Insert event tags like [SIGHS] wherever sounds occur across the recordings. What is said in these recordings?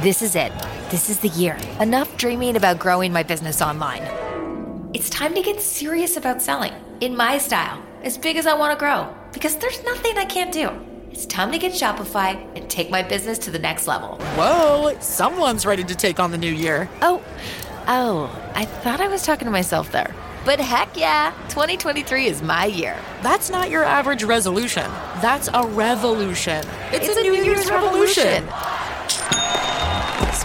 This is it. This is the year. Enough dreaming about growing my business online. It's time to get serious about selling in my style, as big as I want to grow, because there's nothing I can't do. It's time to get Shopify and take my business to the next level. Whoa, someone's ready to take on the new year. Oh, oh, I thought I was talking to myself there. But heck yeah, 2023 is my year. That's not your average resolution. That's a revolution. It's, a, New, Year's, revolution.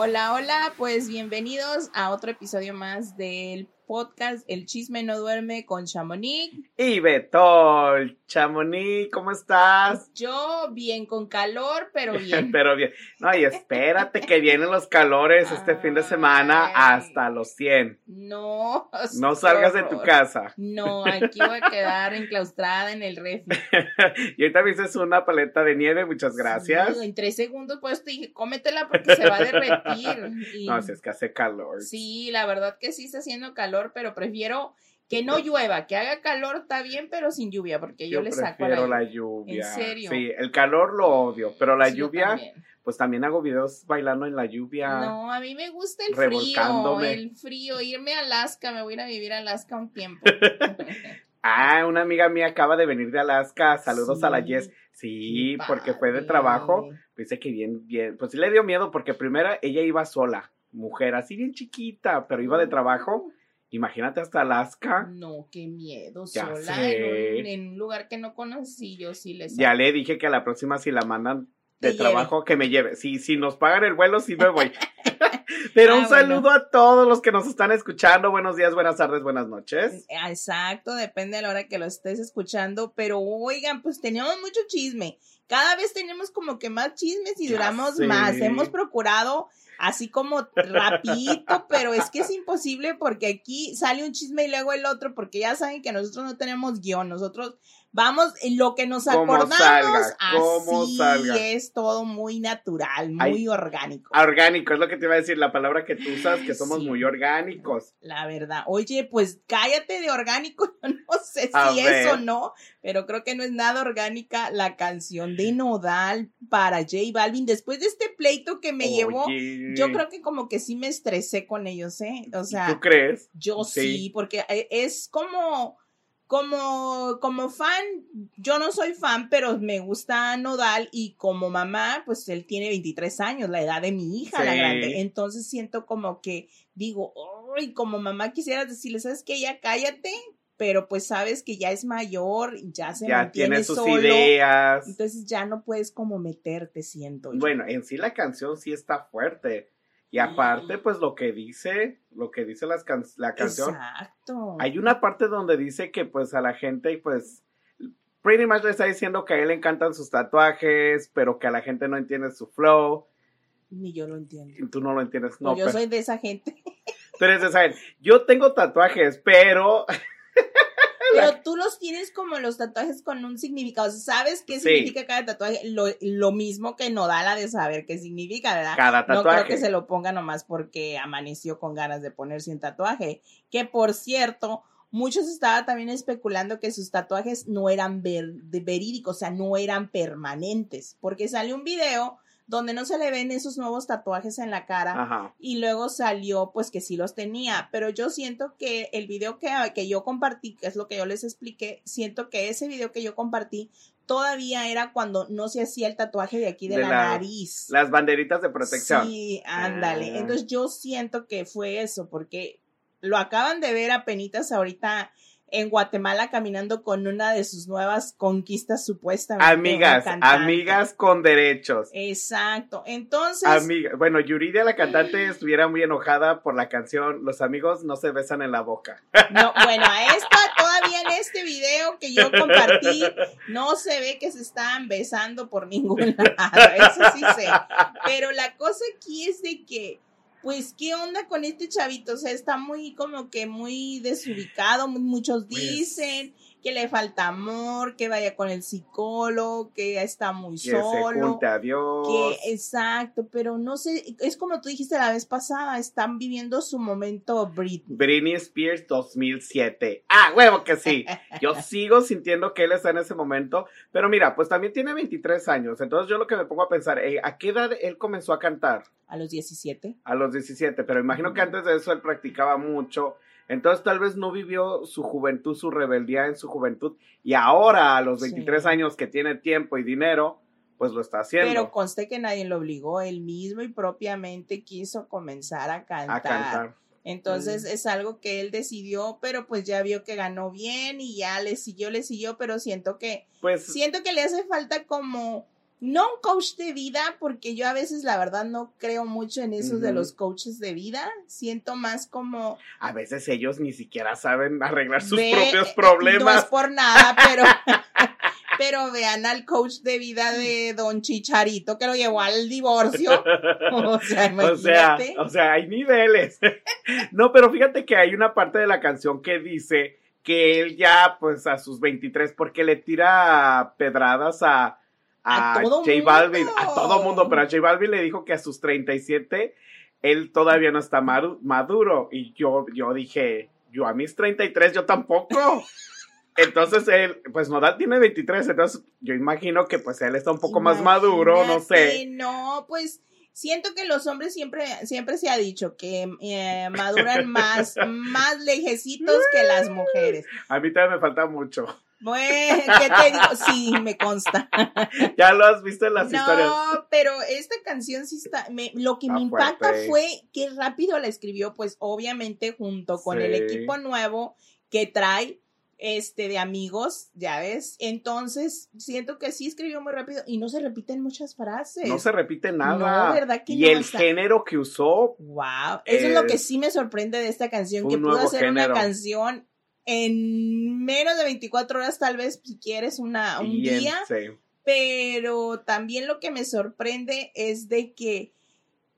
Hola, hola, pues bienvenidos a otro episodio más del podcast El chisme no duerme con Chamonix. Y Betol, Chamonix, ¿cómo estás? Yo bien con calor, pero [LAUGHS] bien. pero bien. No, y espérate que vienen los calores este fin de semana hasta los 100. No. No salgas de tu casa. No, aquí voy a quedar enclaustrada en el refri. [LAUGHS] y ahorita me dices una paleta de nieve, muchas gracias. Sí, en tres segundos, pues te dije, cómetela porque se va a derretir. Y- [LAUGHS] No, si es que hace calor. Sí, la verdad que sí está haciendo calor, pero prefiero que no llueva, que haga calor está bien, pero sin lluvia, porque yo, le saco a la prefiero la lluvia. ¿En serio? Sí, el calor lo odio, pero la Sí, lluvia, también. pues también hago videos bailando en la lluvia. No, a mí me gusta el frío, el frío, irme a Alaska, me voy a ir a vivir a Alaska un tiempo. [LAUGHS] Ah, una amiga mía acaba de venir de Alaska. Saludos a la. Jess. Sí, porque fue de trabajo. Dice que bien, bien. Pues sí le dio miedo porque primero ella iba sola, mujer, así bien chiquita, pero iba de trabajo. Imagínate hasta Alaska. No, qué miedo, Ya sola en un, en un lugar que no conocí, yo sí les Ya le dije que a la próxima si la mandan de lleve. trabajo que me lleve. Sí, si nos pagan el vuelo, sí me [LAUGHS] voy. Pero Ah, un saludo a todos los que nos están escuchando. Buenos días, buenas tardes, buenas noches. Ah, Exacto, depende de la hora que lo estés escuchando, pero oigan, pues tenemos mucho chisme. Cada vez tenemos como que más chismes y Ya duramos sé. más. Hemos procurado así como rapidito, pero es que es imposible porque aquí sale un chisme y luego el otro, porque ya saben que nosotros no tenemos guion, nosotros vamos lo que nos acordamos, salga, así salga. es todo muy natural, muy Ay. orgánico. Orgánico, es lo que te iba a decir, la palabra que tú usas, que somos Sí. muy orgánicos. La verdad. Oye, pues cállate de orgánico. [LAUGHS] Yo no sé A si ver. es o no, pero creo que no es nada orgánica la canción de Nodal para J Balvin. Después de este pleito que me llevó, yo creo que como que sí me estresé con ellos, ¿eh? O sea, ¿Tú crees? yo sí, Sí. porque eh, es como, como, como fan, yo no soy fan, pero me gusta Nodal y como mamá, pues él tiene 23 años, la edad de mi hija, la grande. Entonces siento como que digo, ay, como mamá quisieras decirle, ¿sabes qué? Ya cállate, pero pues sabes que ya es mayor, ya se Ya mantiene tiene sus solo. ideas. Entonces ya no puedes como meterte, siento. yo. Bueno, en sí la canción sí está fuerte. Y aparte, pues lo que dice, lo que dice las can- la canción, Exacto. hay una parte donde dice que pues a la gente, pues, pretty much le está diciendo que a él le encantan sus tatuajes, pero que a la gente no entiende su flow. Ni yo lo entiendo. Y tú no lo entiendes, no, yo pero soy de esa gente. tú eres de esa gente. Yo tengo tatuajes, pero Pero tú los tienes como los tatuajes con un significado. ¿Sabes qué Sí. significa cada tatuaje? Lo, lo mismo que Nodala de saber qué significa, ¿verdad? cada No creo tatuaje. que se lo ponga nomás porque amaneció con ganas de ponerse un tatuaje. Que por cierto, muchos estaban también especulando que sus tatuajes no eran ver- verídicos, o sea, no eran permanentes. Porque salió un video donde no se le ven esos nuevos tatuajes en la cara. Ajá. y luego salió pues que sí los tenía, pero yo siento que el video que, que yo compartí, que es lo que yo les expliqué, siento que ese video que yo compartí todavía era cuando no se hacía el tatuaje de aquí de, De la, la- nariz. Las banderitas de protección. Sí, ándale. Ah. Entonces yo siento que fue eso, porque lo acaban de ver a penitas ahorita en Guatemala caminando con una de sus nuevas conquistas supuestamente. Amigas, amigas con derechos. Exacto. Entonces, Amiga, bueno, Yuridia, la cantante, estuviera muy enojada por la canción Los amigos no se besan en la boca. no, bueno, a esta todavía en este video que yo compartí, no se ve que se estaban besando por ningún [LAUGHS] lado. Eso sí sé. Pero la cosa aquí es de que, pues, ¿qué onda con este chavito? O sea, está muy, como que muy desubicado. mu- Muchos Pues dicen que le falta amor, que vaya con el psicólogo, que está muy Que se solo. a Dios. Que, exacto, pero no sé, es como tú dijiste la vez pasada, están viviendo su momento Britney. Britney Spears 2007. Ah, huevo que sí. [LAUGHS] Yo sigo sintiendo que él está en ese momento. Pero mira, pues también tiene 23 años. Entonces yo lo que me pongo a pensar, eh, ¿a qué edad él comenzó a cantar? A los 17. A los 17. Pero imagino que antes de eso él practicaba mucho. Entonces tal vez no vivió su juventud, su rebeldía en su juventud. Y ahora, a los Sí. 23 años que tiene tiempo y dinero, pues lo está haciendo. Pero conste que nadie lo obligó, él mismo y propiamente quiso comenzar a cantar. a cantar. Entonces Mm. es algo que él decidió, pero pues ya vio que ganó bien y ya le siguió, le siguió, pero siento que, Pues siento que le hace falta como, no un coach de vida, porque yo a veces la verdad no creo mucho en esos de Ujú. los coaches de vida, siento más como... a veces ellos ni siquiera saben arreglar sus Ve, propios eh, No es problemas. por nada, pero, [LAUGHS] pero vean al coach de vida de Don Chicharito que lo llevó al divorcio. O sea, [LAUGHS] O sea, imagínate. o sea, hay niveles. [LAUGHS] no, pero fíjate que hay una parte de la canción que dice que él ya, pues a sus 23, porque le tira pedradas a, a, A todo J mundo. Balvin, a todo mundo, pero a J Balvin le dijo que a sus 37 él todavía no está maduro. Y yo, yo dije, yo a mis 33 yo tampoco. [LAUGHS] Entonces él, pues Nodal tiene 23, entonces yo imagino que pues él está un poco más maduro, no sé. No, pues siento que los hombres siempre, siempre se ha dicho que eh, maduran más, [LAUGHS] más lejecitos que las mujeres. A mí también me falta mucho. Bueno, ¿qué te digo? Sí, me consta. [LAUGHS] Ya lo has visto en las no, historias. pero esta canción sí está. me- lo que me impacta fuerte. fue que rápido la escribió, pues obviamente junto con el equipo nuevo que trae. Este de amigos, ya ves. Entonces, siento que sí escribió muy rápido y no se repiten muchas frases. No se repite nada. No, ¿verdad que y no? el Está- género que usó, Wow, eso es lo que sí me sorprende de esta canción, que pudo hacer género. una canción en menos de 24 horas, tal vez, si quieres, una, un día sí. pero también lo que me sorprende es de que,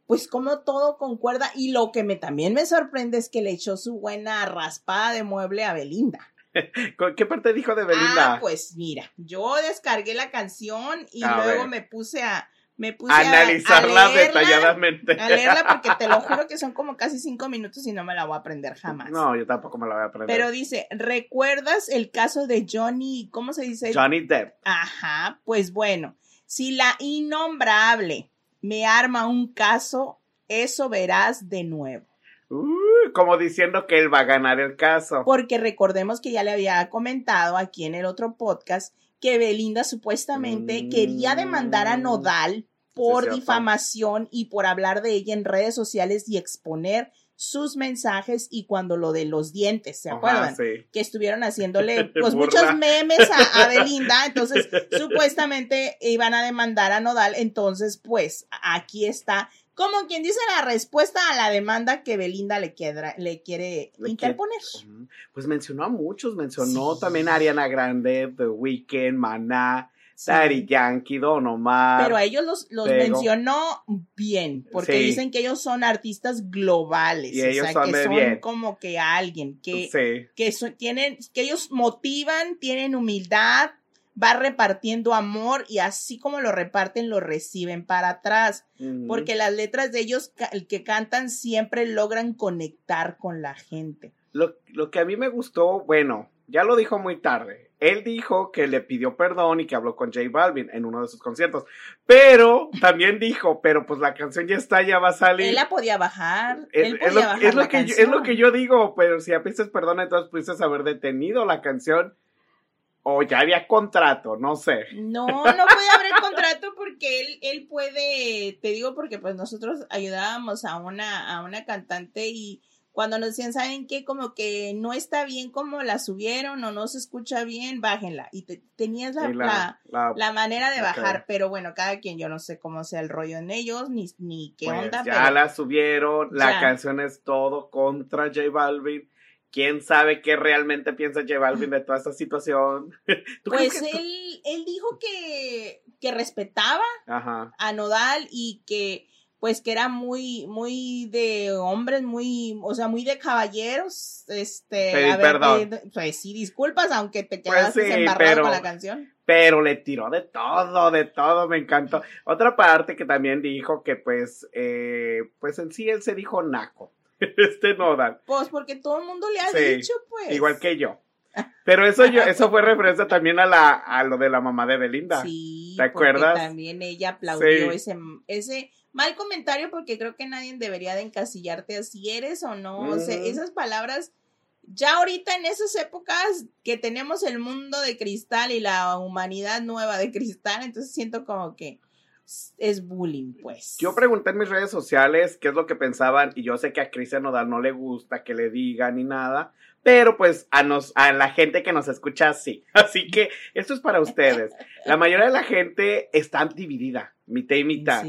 pues como todo concuerda, y lo que me también me sorprende es que le echó su buena raspada de mueble a Belinda. [LAUGHS] ¿Con ¿Qué parte dijo de Belinda? Ah, pues mira, yo descargué la canción y A luego ver. me puse a, me puse a- a Analizarla leerla, detalladamente. A leerla porque te lo [LAUGHS] juro que son como casi cinco minutos y no me la voy a aprender jamás. No, yo tampoco me la voy a aprender. Pero dice, ¿recuerdas el caso de Johnny, ¿cómo se dice? Johnny Depp. Ajá, pues bueno, si la innombrable me arma un caso, eso verás de nuevo. Uh, como diciendo que él va a ganar el caso. Porque recordemos que ya le había comentado aquí en el otro podcast que Belinda supuestamente Mm. quería demandar a Nodal por difamación y por hablar de ella en redes sociales y exponer sus mensajes y cuando lo de los dientes, ¿se Ajá, acuerdan? sí. que estuvieron haciéndole [LAUGHS] pues muchos memes a, a Belinda, entonces [LAUGHS] supuestamente iban a demandar a Nodal, entonces pues aquí está, como quien dice la respuesta a la demanda que Belinda le, quiera- le quiere Le interponer. Pues mencionó a muchos, mencionó Sí. también a Ariana Grande, The Weeknd, Maná. Daddy Yankee, Don Omar. Pero a ellos los, los mencionó bien, porque Sí. dicen que ellos son artistas globales, Y o ellos sea, son que de son bien. como que alguien, que, Sí. que tienen, que ellos motivan, tienen humildad, va repartiendo amor y así como lo reparten, lo reciben para atrás. Porque las letras de ellos el que cantan siempre logran conectar con la gente. Lo, lo que a mí me gustó, bueno, ya lo dijo muy tarde. Él dijo que le pidió perdón y que habló con J Balvin en uno de sus conciertos. Pero también dijo, pero pues la canción ya está, ya va a salir. Él la podía bajar. Es, él es podía lo, bajar es lo la que yo, es canción. lo que yo digo, pero si ya pides perdón, entonces pudiste haber detenido la canción o ya había contrato, no sé. No, no puede haber contrato porque él, él puede, te digo porque pues nosotros ayudábamos a una, a una cantante y cuando nos decían, ¿saben qué? Como que no está bien como la subieron o no se escucha bien, bájenla. Y te, tenías la, Y la, la- la manera de bajar, pero bueno, cada quien, yo no sé cómo sea el rollo en ellos, ni, ni qué pues, onda, ya pero la subieron, la Ya. canción es todo contra J Balvin. ¿Quién sabe qué realmente piensa J Balvin de toda esta situación? [LAUGHS] ¿Tú crees pues él, él dijo que, que respetaba Ajá. a Nodal y que pues que era muy, muy de hombres, muy, o sea, muy de caballeros, este, a ver, perdón. eh, pues sí, disculpas, aunque te Pues quedaste sí, embarrado pero- con la canción. pero le tiró de todo, de todo, me encantó. Otra parte que también dijo que pues, eh, pues en sí él se dijo naco, [LAUGHS] este Nodal, Pues porque todo el mundo le ha Sí, dicho, pues. igual que yo. Pero eso yo, eso fue referencia también a la, a lo de la mamá de Belinda. Sí, ¿Te porque acuerdas? también ella aplaudió ese mal comentario porque creo que nadie debería de encasillarte así eres o no. O sea, Ujú. esas palabras, ya ahorita en esas épocas que tenemos el mundo de cristal y la humanidad nueva de cristal, entonces siento como que es bullying, pues. Yo pregunté en mis redes sociales qué es lo que pensaban y yo sé que a Cristian Nodal no le gusta que le digan ni nada, pero pues a nos a la gente que nos escucha sí. [LAUGHS] Así que esto es para ustedes. La mayoría de la gente está dividida, mitad y mitad.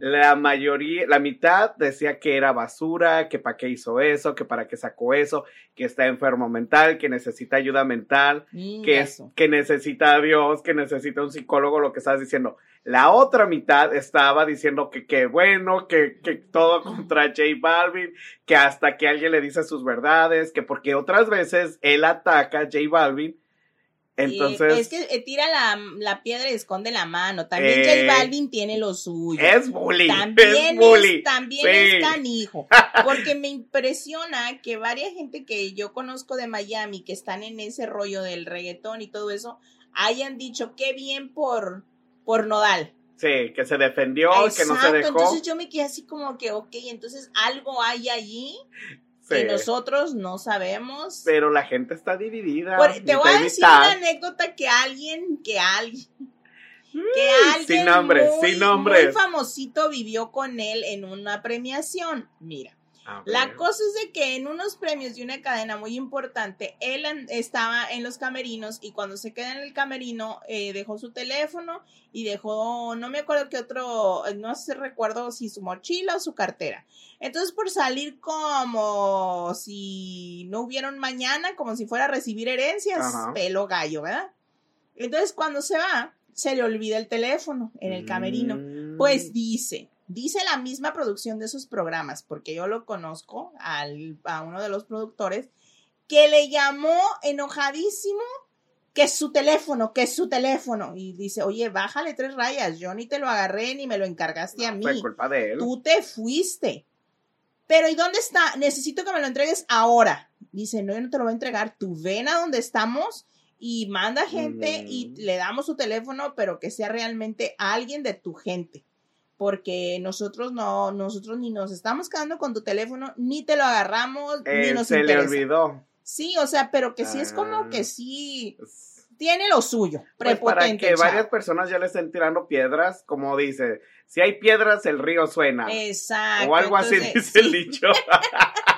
La mayoría, la mitad decía que era basura, que para qué hizo eso, que para qué sacó eso, que está enfermo mental, que necesita ayuda mental, que, es, que necesita a Dios, que necesita un psicólogo, lo que estás diciendo. La otra mitad estaba diciendo que qué bueno, que, que todo contra J Balvin, que hasta que alguien le dice sus verdades, que porque otras veces él ataca a J Balvin. Entonces, Eh, es que eh, tira la, la piedra y esconde la mano. También Eh, J Balvin tiene lo suyo. es bullying, También, es bullying. es, también Sí. es canijo. [LAUGHS] Porque me impresiona que varias gente que yo conozco de Miami que están en ese rollo del reggaetón y todo eso hayan dicho qué bien por, por Nodal. Sí, que se defendió, que no se Exacto, dejó. entonces yo me quedé así como que, ok, entonces algo hay allí que Sí. nosotros no sabemos. Pero la gente está dividida. Por- te voy a decir mitad. una anécdota que alguien, que alguien, que Mm, alguien sin nombres, muy, sin nombres. muy famosito vivió con él en una premiación. Mira, la ver. cosa es de que en unos premios de una cadena muy importante, él estaba en los camerinos y cuando se queda en el camerino eh, dejó su teléfono y dejó, no me acuerdo qué otro, no sé, recuerdo si su mochila o su cartera. Entonces por salir como si no hubiera un mañana, como si fuera a recibir herencias, Ajá. pelo gallo, ¿verdad? Entonces cuando se va, se le olvida el teléfono en el camerino. Mm. Pues dice, dice la misma producción de esos programas, porque yo lo conozco al, a uno de los productores, que le llamó enojadísimo que es su teléfono, que es su teléfono. Y dice, oye, bájale tres rayas, yo ni te lo agarré ni me lo encargaste a mí. Fue culpa de él. Tú te fuiste. Pero ¿y dónde está? Necesito que me lo entregues ahora. Dice, no, yo no te lo voy a entregar. Tú ven a donde estamos y manda gente y le damos su teléfono, pero que sea realmente alguien de tu gente. Porque nosotros no, nosotros ni nos estamos quedando con tu teléfono, ni te lo agarramos, ni Eh, nos se le olvidó. Sí, o sea, pero que sí es como Ah. que sí tiene lo suyo. Pues para que chavo. varias personas ya le estén tirando piedras, como dice, si hay piedras el río suena. Exacto. o algo así dice el dicho. [LAUGHS]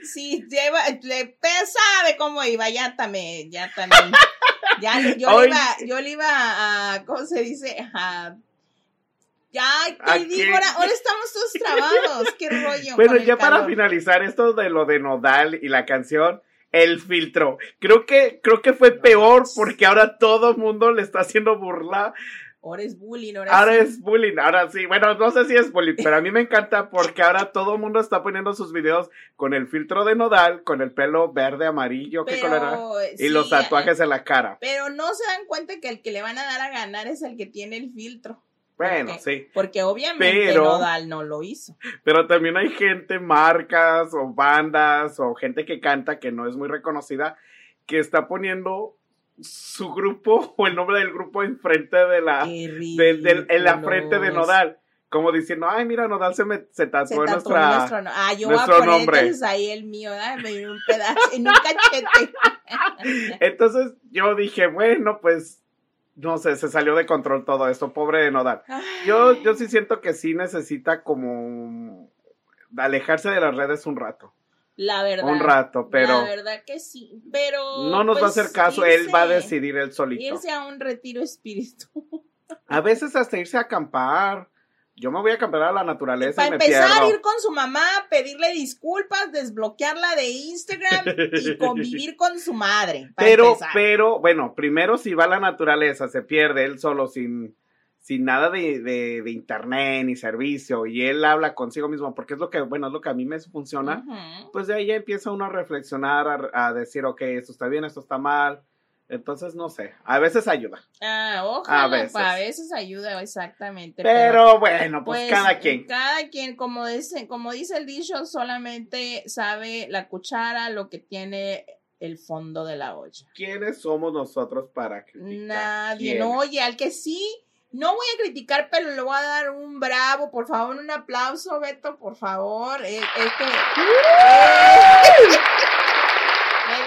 Sí, lleva, le sabe cómo iba, ya también, ya también. Ya, yo, le iba, yo le iba a, ¿cómo se dice? A, ya, ¿A te digo, ahora, ahora estamos todos trabados, qué rollo. bueno, ya para calor. finalizar esto de lo de Nodal y la canción, el filtro. Creo que, creo que fue peor porque ahora todo el mundo le está haciendo burla. Ahora es bullying, ahora, Ahora sí. es bullying, ahora sí. Bueno, no sé si es bullying, pero a mí me encanta porque ahora todo el mundo está poniendo sus videos con el filtro de Nodal, con el pelo verde, amarillo, qué color era? Pero, Y sí, los tatuajes en la cara. Pero no se dan cuenta que el que le van a dar a ganar es el que tiene el filtro. Bueno, sí. Porque obviamente Pero- Nodal no lo hizo. Pero también hay gente, marcas o bandas o gente que canta que no es muy reconocida, que está poniendo su grupo [LAUGHS] o el nombre del grupo enfrente de la, Qué de- del- en la frente de Nodal. Como diciendo, ay, mira, Nodal se, me, se Se tatuó en tatuó nuestra... nuestro Ah, yo nuestro voy a poner nombre. entonces ahí el mío, ¿verdad? Me dio un pedazo, en un cachete. [LAUGHS] Entonces yo dije, bueno, pues no sé, se salió de control todo esto, pobre de Nodal. Yo, yo sí siento que sí necesita como alejarse de las redes un rato. La verdad. Un rato, pero. La verdad que sí, pero. No nos va a pues, hacer caso, él va a decidir él solito. Irse a un retiro espíritu. A veces hasta irse a acampar. Yo me voy a acampar a la naturaleza Para y me empezar, pierdo. ir con su mamá, pedirle disculpas, desbloquearla de Instagram y [LAUGHS] convivir con su madre. Pero, empezar. pero, bueno, primero si va a la naturaleza, se pierde él solo sin, sin nada de, de- de internet ni servicio y él habla consigo mismo, porque es lo que, bueno, es lo que a mí me funciona. Pues de ahí ya empieza uno a reflexionar, a, a decir, ok, esto está bien, esto está mal. Entonces, no sé, a veces ayuda. Ah, ojalá, A veces. a veces ayuda, exactamente. Pero bueno, pues, pues, cada quien. Cada quien, como dice, como dice el dicho, solamente sabe la cuchara lo que tiene el fondo de la olla. ¿Quiénes somos nosotros para criticar? Nadie, ¿Quiénes? no, oye, al que sí, no voy a criticar, pero le voy a dar un bravo, por favor, un aplauso, Beto, por favor. Eh, Este,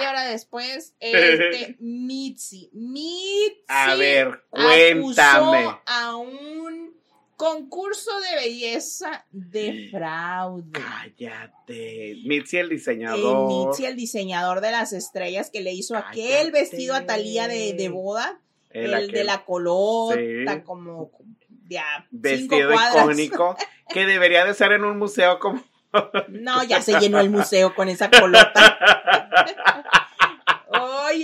hora después, este, [LAUGHS] Mitzi, Mitzi A ver, cuéntame. acusó a un concurso de belleza de fraude. Cállate. Mitzi el diseñador. Mitzi, el diseñador de las estrellas, que le hizo aquel vestido a Talía de, de boda, el de la colota, Sí. como ya vestido icónico [LAUGHS] que debería de ser en un museo como No, ya se llenó el museo con esa colota. [LAUGHS]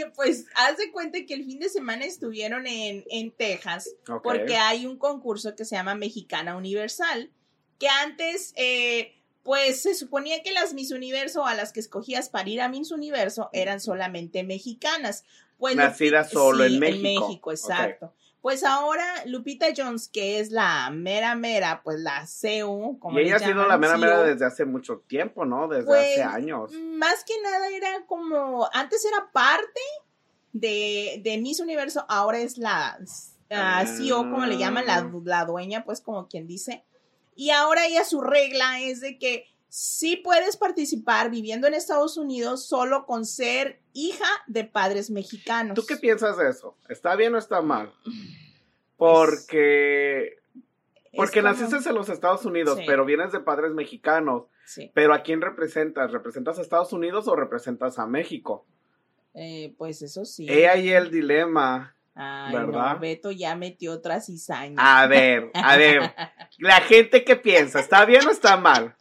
Oye, pues haz de cuenta que el fin de semana estuvieron en, en Texas porque hay un concurso que se llama Mexicana Universal, que antes, eh, pues se suponía que las Miss Universo a las que escogías para ir a Miss Universo eran solamente mexicanas. Pues Nacidas Lupi- solo en México. En México, exacto. Pues ahora Lupita Jones, que es la mera mera, pues la CEO, como y ella ha sido la mera mera desde hace mucho tiempo, ¿no? Desde Pues, hace años. más que nada era como, antes era parte de, de Miss Universo, ahora es la ah, CEO, como le llaman, la, la dueña, pues como quien dice. Y ahora ella su regla es de que sí puedes participar viviendo en Estados Unidos solo con ser hija de padres mexicanos. ¿Tú qué piensas de eso? ¿Está bien o está mal? Pues, Porque porque como- naciste en los Estados Unidos, Sí. pero vienes de padres mexicanos. Sí, Pero ¿a quién representas? ¿Representas a Estados Unidos o representas a México? eh, pues eso sí. He ahí el dilema. Ay, ¿verdad? no, Beto ya metió otra cizaña. A ver, a ver. [LAUGHS] La gente que piensa, ¿está bien o está mal?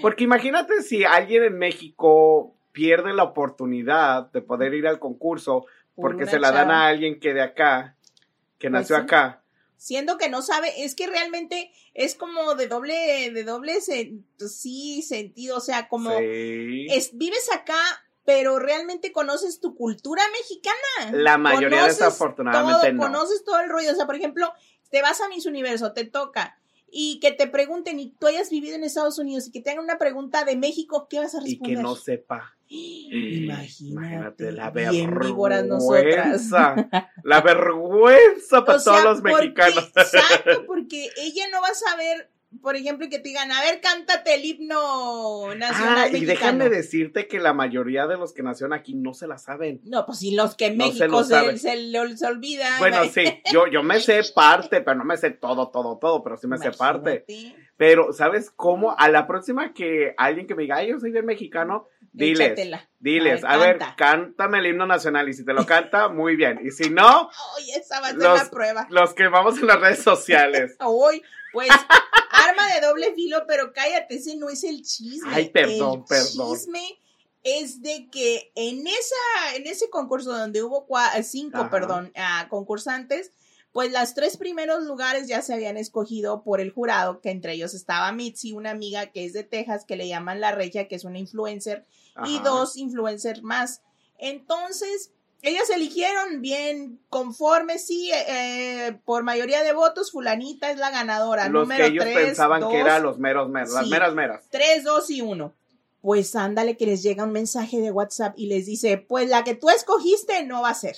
Porque imagínate si alguien en México pierde la oportunidad de poder ir al concurso Por porque una se la dan chava. a alguien que de acá, que Pues nació sí. acá. siendo que no sabe, es que realmente es como de doble, de doble sen- sí, sentido, o sea, como Sí. es, vives acá, pero realmente conoces tu cultura mexicana. La mayoría Conoces desafortunadamente todo, no. Conoces todo el rollo, o sea, por ejemplo, te vas a Miss Universo, te toca, y que te pregunten, y tú hayas vivido en Estados Unidos, y que te hagan una pregunta de México, ¿qué vas a y responder? que no sepa. Imagínate, la vergüenza. La vergüenza para O sea, todos los porque- mexicanos. Exacto, [LAUGHS] porque ella no va a saber, por ejemplo, que te digan, a ver, cántate el himno nacional Ah, y déjame decirte que la mayoría de los que nacieron aquí no se la saben. No, pues si los que en No se México lo se, se, le- se olvidan. Bueno, sí, yo, yo me sé [LAUGHS] parte, pero no me sé todo, todo, todo, pero sí me sé parte. Pero, ¿sabes cómo? A la próxima que alguien que me diga, ay, yo soy bien mexicano, diles, échatela. diles, A a ver, cántame el himno nacional y si te lo canta, [LAUGHS] muy bien. Y si no, Ay, esa va a ser Los- la prueba. los que vamos en las redes sociales. [LAUGHS] Hoy, pues, arma de doble filo, pero cállate, ese no es el chisme. Ay, perdón, el perdón. chisme es de que en esa, en ese concurso donde hubo cua- cinco, Ajá. perdón, ah, concursantes, pues las tres primeros lugares ya se habían escogido por el jurado, que entre ellos estaba Mitzi, una amiga que es de Texas, que le llaman La Regia, que es una influencer, y dos influencers más. Entonces, ellas eligieron bien conforme, sí, eh, eh, por mayoría de votos, fulanita es la ganadora. Los número que ellos 3, pensaban que eran los meros meros, las meras meras. 3, 2 y 1. Pues ándale que les llega un mensaje de WhatsApp y les dice, pues la que tú escogiste no va a ser.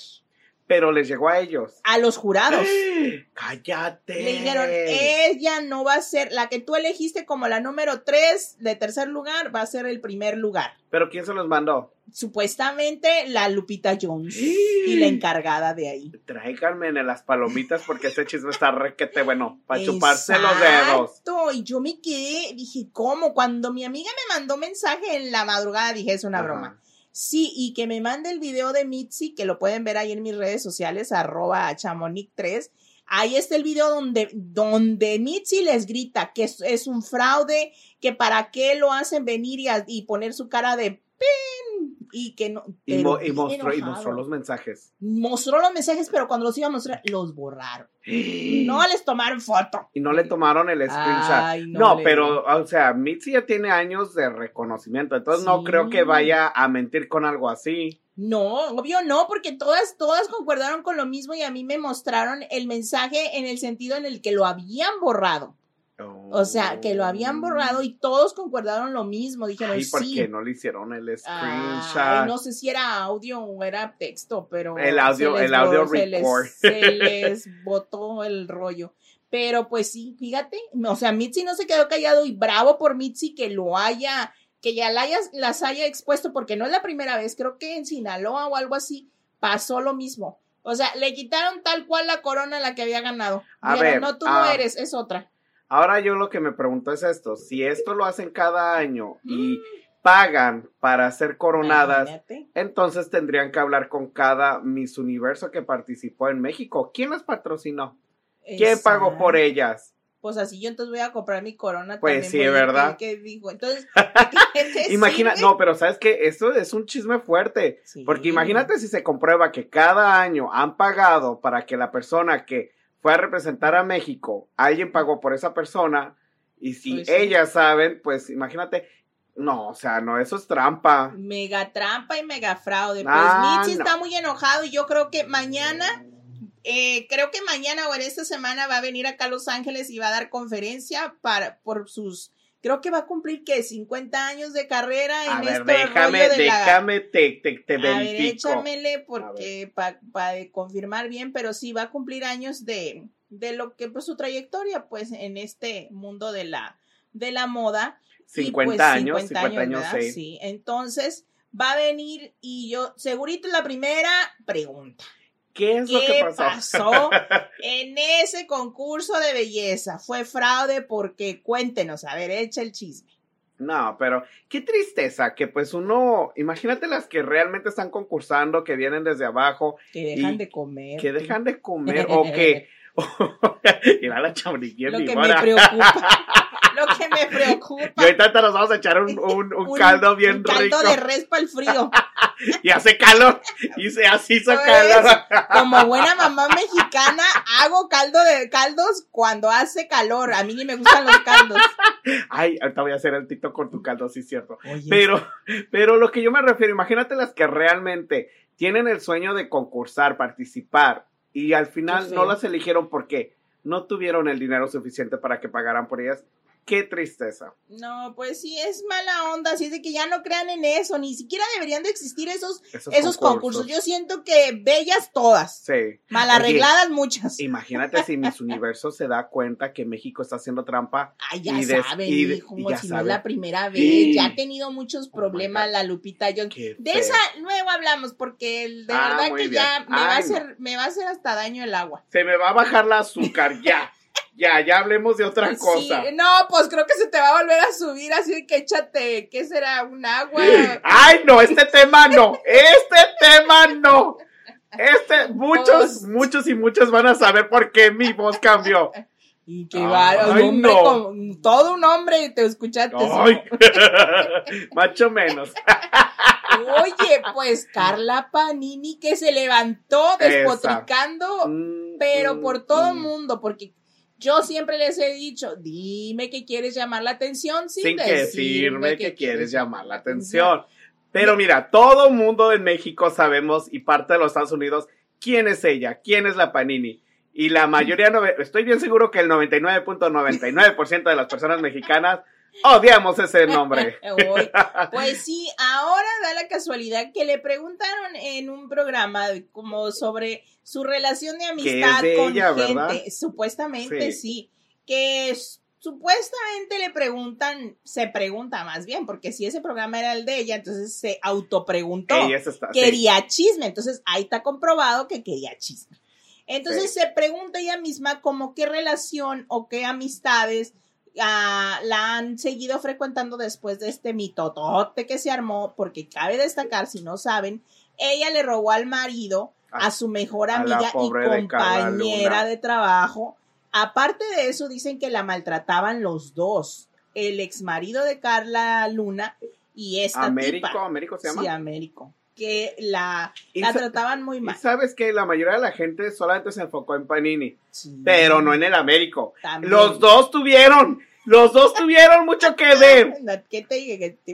Pero les llegó a ellos. A los jurados. [GASPS] ¡Cállate! Le dijeron, ella no va a ser, la que tú elegiste como la número 3 de tercer lugar, va a ser el primer lugar. ¿Pero quién se los mandó? Supuestamente la Lupita Jones [GASPS] y la encargada de ahí. Tráiganme en las palomitas porque ese chisme está requete bueno, para chuparse los dedos. Exacto, y yo me quedé, dije, ¿cómo? Cuando mi amiga me mandó mensaje en la madrugada, dije, es una Ajá. broma. Sí, y que me mande el video de Mitzi, que lo pueden ver ahí en mis redes sociales, arroba chamonix3. Ahí está el video donde, donde Mitzi les grita que es, un fraude, que para qué lo hacen venir y, y poner su cara de pin y que no. Y, mo- mostró, y mostró los mensajes. Mostró los mensajes, pero cuando los iba a mostrar, los borraron. [GASPS] No les tomaron foto. Y no le tomaron el screenshot. Ay, no pero, o sea, Mitzi ya tiene años de reconocimiento, entonces no creo que vaya a mentir con algo así. No, obvio no, porque todas, todas concordaron con lo mismo y a mí me mostraron el mensaje en el sentido en el que lo habían borrado. O sea, que lo habían borrado y todos concordaron lo mismo. Dijeron, Ay, ¿por sí. qué no le hicieron el screenshot? Ay, no sé si era audio o era texto, pero El audio- el audio bo- se les- record. se [LAUGHS] les botó el rollo. Pero pues sí, fíjate, o sea, Mitzi no se quedó callado y bravo por Mitzi que lo haya, que ya la haya- las haya expuesto, porque no es la primera vez, creo que en Sinaloa o algo así pasó lo mismo. O sea, le quitaron tal cual la corona a la que había ganado. A Dijeron, ver, no, tú no ah, eres, es otra. Ahora yo lo que me pregunto es esto, si esto lo hacen cada año Mm. y pagan para ser coronadas, Imagínate. entonces tendrían que hablar con cada Miss Universo que participó en México. ¿Quién las patrocinó? ¿Quién pagó por Exacto. ellas? Pues así yo entonces voy a comprar mi corona Pues también. sí, ¿verdad? ¿Qué, qué digo? Entonces, [LAUGHS] ¿qué te Imagina, sirve? no, pero sabes que esto es un chisme fuerte. Sí. Porque imagínate si se comprueba que cada año han pagado para que la persona que fue a representar a México, alguien pagó por esa persona, y si Pues sí. ellas saben, pues imagínate, no, o sea, no, eso es trampa. Mega trampa y mega fraude. Pues no. está muy enojado y yo creo que mañana, eh, creo que mañana o en esta semana va a venir acá a Los Ángeles y va a dar conferencia para, por sus, creo que va a cumplir que 50 años de carrera en A ver, este déjame, rollo de la- déjame, te, te, te A ver, verifico. échamele porque para confirmar bien, pero sí va a cumplir años de, de lo que pues su trayectoria pues en este mundo de la de la moda. Y, 50 pues, años, 50 años, ¿verdad? sí. Entonces va a venir y yo segurito la primera pregunta. ¿Qué es lo que ¿Qué pasó? pasó [LAUGHS] en ese concurso de belleza? ¿Fue fraude? Porque cuéntenos, a ver, echa el chisme. No, pero qué tristeza que pues uno, imagínate las que realmente están concursando, que vienen desde abajo, Que dejan Y de comer. que dejan de comer o que... [LAUGHS] [LAUGHS] Mira la chambriquía Lo que me preocupa. [LAUGHS] lo que me preocupa. Y ahorita te nos vamos a echar un, un- un Un- caldo bien un caldo rico. de res para el frío. [LAUGHS] Y hace calor. Y se así hizo calor. Como buena mamá mexicana, hago caldo de caldos cuando hace calor. A mí ni me gustan los caldos. Ay, ahorita voy a hacer el TikTok con tu caldo, sí cierto. Oye, Pero, pero lo que yo me refiero, imagínate las que realmente tienen el sueño de concursar, participar, y al final no las eligieron porque no tuvieron el dinero suficiente para que pagaran por ellas. Qué tristeza. no, pues sí, es mala onda. Así es de que ya no crean en eso. Ni siquiera deberían de existir esos, Esos, esos concursos. Yo siento que bellas todas. Sí. Mal arregladas muchas. Imagínate si Miss [LAUGHS] Universo se da cuenta que México está haciendo trampa. Ay, ya saben, hijo, ya si no es la primera vez. Sí. Ya ha tenido muchos Oh problemas la Lupita Jones. De esa luego hablamos porque el- de Ah, verdad que bien. ya me va, a no. hacer, me va a hacer hasta daño el agua. Se me va a bajar la azúcar, ya. [LAUGHS] Ya, ya hablemos de otra Sí, cosa. no, pues creo que se te va a volver a subir, así que échate, ¿qué será? ¿Un agua? Ay, no, este tema no. Este tema no. Este, muchos, muchos y muchos van a saber por qué mi voz cambió. Y que va, un hombre no. con- todo un hombre y te escuchaste. Ay, [LAUGHS] macho menos. Oye, pues Carla Panini que se levantó despotricando, Mm, pero mm, por todo el mm. mundo, porque yo siempre les he dicho, dime que quieres llamar la atención sin, Sin que decirme decirme que quieres llamar la atención. Pero mira, todo mundo en México sabemos y parte de los Estados Unidos quién es ella, quién es la Panini. Y la mayoría, [LAUGHS] no- estoy bien seguro que el 99.99% de las personas mexicanas Odiamos ese nombre. [LAUGHS] [LAUGHS] Pues sí, ahora da la casualidad que le preguntaron en un programa como sobre su relación de amistad de con ella, gente. ¿verdad? Supuestamente Sí. sí. Que supuestamente le preguntan, se pregunta más bien, porque si ese programa era el de ella, entonces se autopreguntó. Está. sí. quería chisme. Entonces ahí está comprobado que quería chisme. Entonces se pregunta ella misma como qué relación o qué amistades ah, la han seguido frecuentando después de este mitotote que se armó, porque cabe destacar, si no saben, ella le robó al marido a, A- su mejor amiga y de compañera de trabajo. Aparte de eso, dicen que la maltrataban los dos, el ex marido de Carla Luna y esta Américo, tipa. Américo se llama. Sí, Américo. Que la, Y la trataban muy Y mal. sabes que la mayoría de la gente solamente se enfocó en Panini, Sí. pero no en el Américo. También. Los dos tuvieron, los dos tuvieron mucho que [LAUGHS] ver.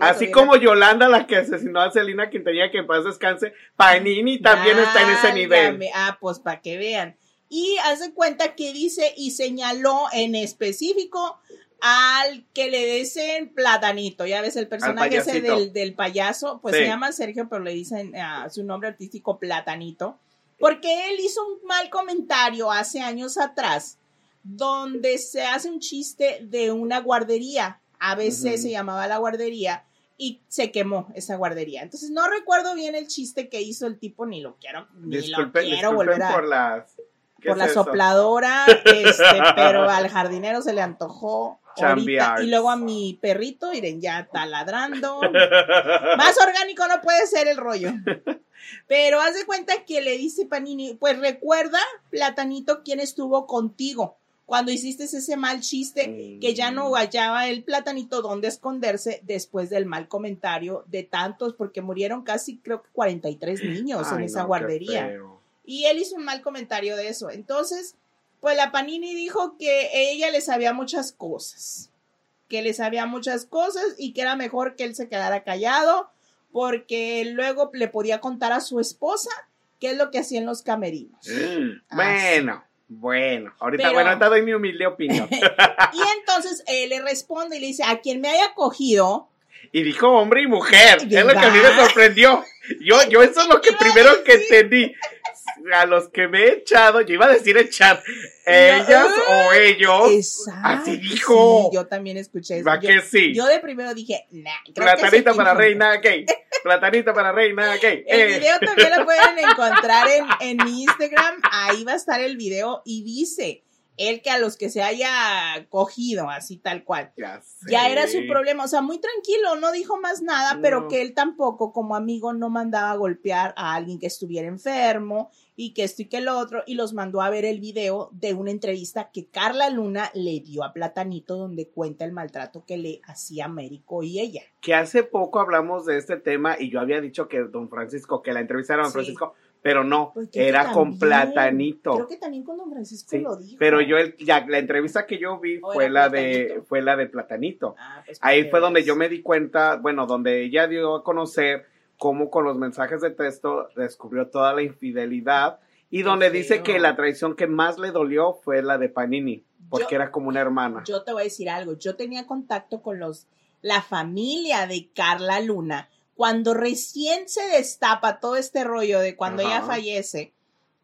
Así como la- Yolanda, la que asesinó a Celina Quintanilla, que en paz descanse, Panini también está en ese nivel. Ah, pues para que vean. Y hace cuenta que dice y señaló en específico al que le dicen platanito. Ya ves, el personaje ese del, del payaso, pues Sí. se llama Sergio, pero le dicen ah, su nombre artístico platanito. Porque él hizo un mal comentario hace años atrás, donde se hace un chiste de una guardería. A veces se llamaba la guardería y se quemó esa guardería. Entonces no recuerdo bien el chiste que hizo el tipo, ni lo quiero, ni Disculpen, lo quiero volver a por las. ¿qué por es la eso? sopladora, este, pero al jardinero se le antojó ahorita. Y luego a mi perrito, miren, ya está ladrando. [LAUGHS] Más orgánico no puede ser el rollo. Pero haz de cuenta que le dice Panini, pues recuerda, Platanito, quién estuvo contigo cuando hiciste ese mal chiste que ya no hallaba el platanito donde esconderse después del mal comentario de tantos, porque murieron casi creo que 43 niños en esa no, guardería. Y él hizo un mal comentario de eso. Entonces, pues la Panini dijo que ella le sabía muchas cosas. Que le sabía muchas cosas y que era mejor que él se quedara callado porque luego le podía contar a su esposa qué es lo que hacía en los camerinos. Mm, Bueno, bueno. Ahorita, Pero- bueno, ahorita doy mi humilde opinión. [LAUGHS] Y entonces él le responde y le dice, a quien me haya cogido, Y dijo hombre y mujer. ¿Verdad? Es lo que a mí me sorprendió. Yo, yo eso es lo [LAUGHS] que primero que entendí. A los que me he echado, yo iba a decir echar, ellas o ellos. Exacto. Así dijo. Sí, yo también escuché eso. ¿Va Yo, que sí? yo de primero dije, nah, Platanita para equivocó". reina gay. Platanita para reina gay. [LAUGHS] El Eh. video también lo pueden [LAUGHS] encontrar en, en mi Instagram. Ahí va a estar el video y dice él que a los que se haya cogido, así tal cual. Ya, sé. Ya era su problema, o sea, muy tranquilo, no dijo más nada, pero que él tampoco como amigo no mandaba a golpear a alguien que estuviera enfermo y que esto y que el otro, y los mandó a ver el video de una entrevista que Carla Luna le dio a Platanito donde cuenta el maltrato que le hacía Américo y ella. Que hace poco hablamos de este tema y yo había dicho que don Francisco, que la entrevista era don Sí. Francisco, pero no, Pues era con Platanito. Creo que también con don Francisco Sí, lo dijo. Pero yo, el- ya, la entrevista que yo vi ¿O fue la de, Platanito? fue la de Platanito. Ah, pues, Ahí fue donde yo me di cuenta, bueno, donde ella dio a conocer cómo con los mensajes de texto descubrió toda la infidelidad y donde dice que la traición que más le dolió fue la de Panini, porque Yo- era como una hermana. Yo te voy a decir algo. Yo tenía contacto con los, la familia de Carla Luna cuando recién se destapa todo este rollo de cuando ella fallece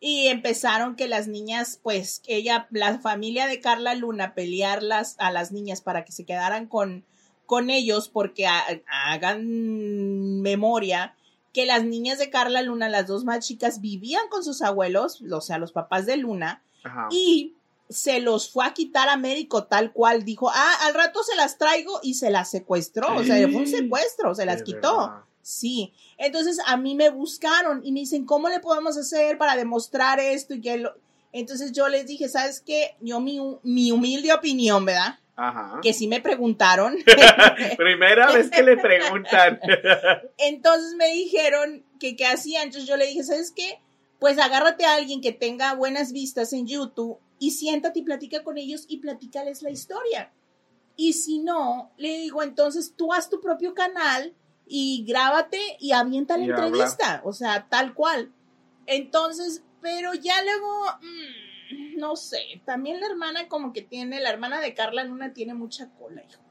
y empezaron que las niñas, pues ella, la familia de Carla Luna pelearlas a las niñas para que se quedaran con, con ellos porque ha- hagan memoria que las niñas de Carla Luna, las dos más chicas, vivían con sus abuelos, o sea, los papás de Luna, Ajá. y se los fue a quitar a Américo tal cual dijo, ah, al rato se las traigo y se las secuestró, o sea, fue un secuestro, se las quitó. verdad. Sí, entonces a mí me buscaron y me dicen, ¿cómo le podemos hacer para demostrar esto? y que lo... Entonces yo les dije, ¿sabes qué? Yo mi, mi humilde opinión, ¿verdad? Ajá. Que sí me preguntaron. [LAUGHS] Primera vez que le preguntan. [LAUGHS] Entonces me dijeron que qué hacía. Entonces yo le dije, ¿sabes qué? Pues agárrate a alguien que tenga buenas vistas en YouTube y siéntate y platica con ellos y platícales la historia. Y si no, le digo, entonces tú haz tu propio canal y grábate y avienta la Y habla. entrevista. O sea, tal cual. Entonces, pero ya luego, mm, no sé, también la hermana como que tiene, la hermana de Carla Luna tiene mucha cola, hijo.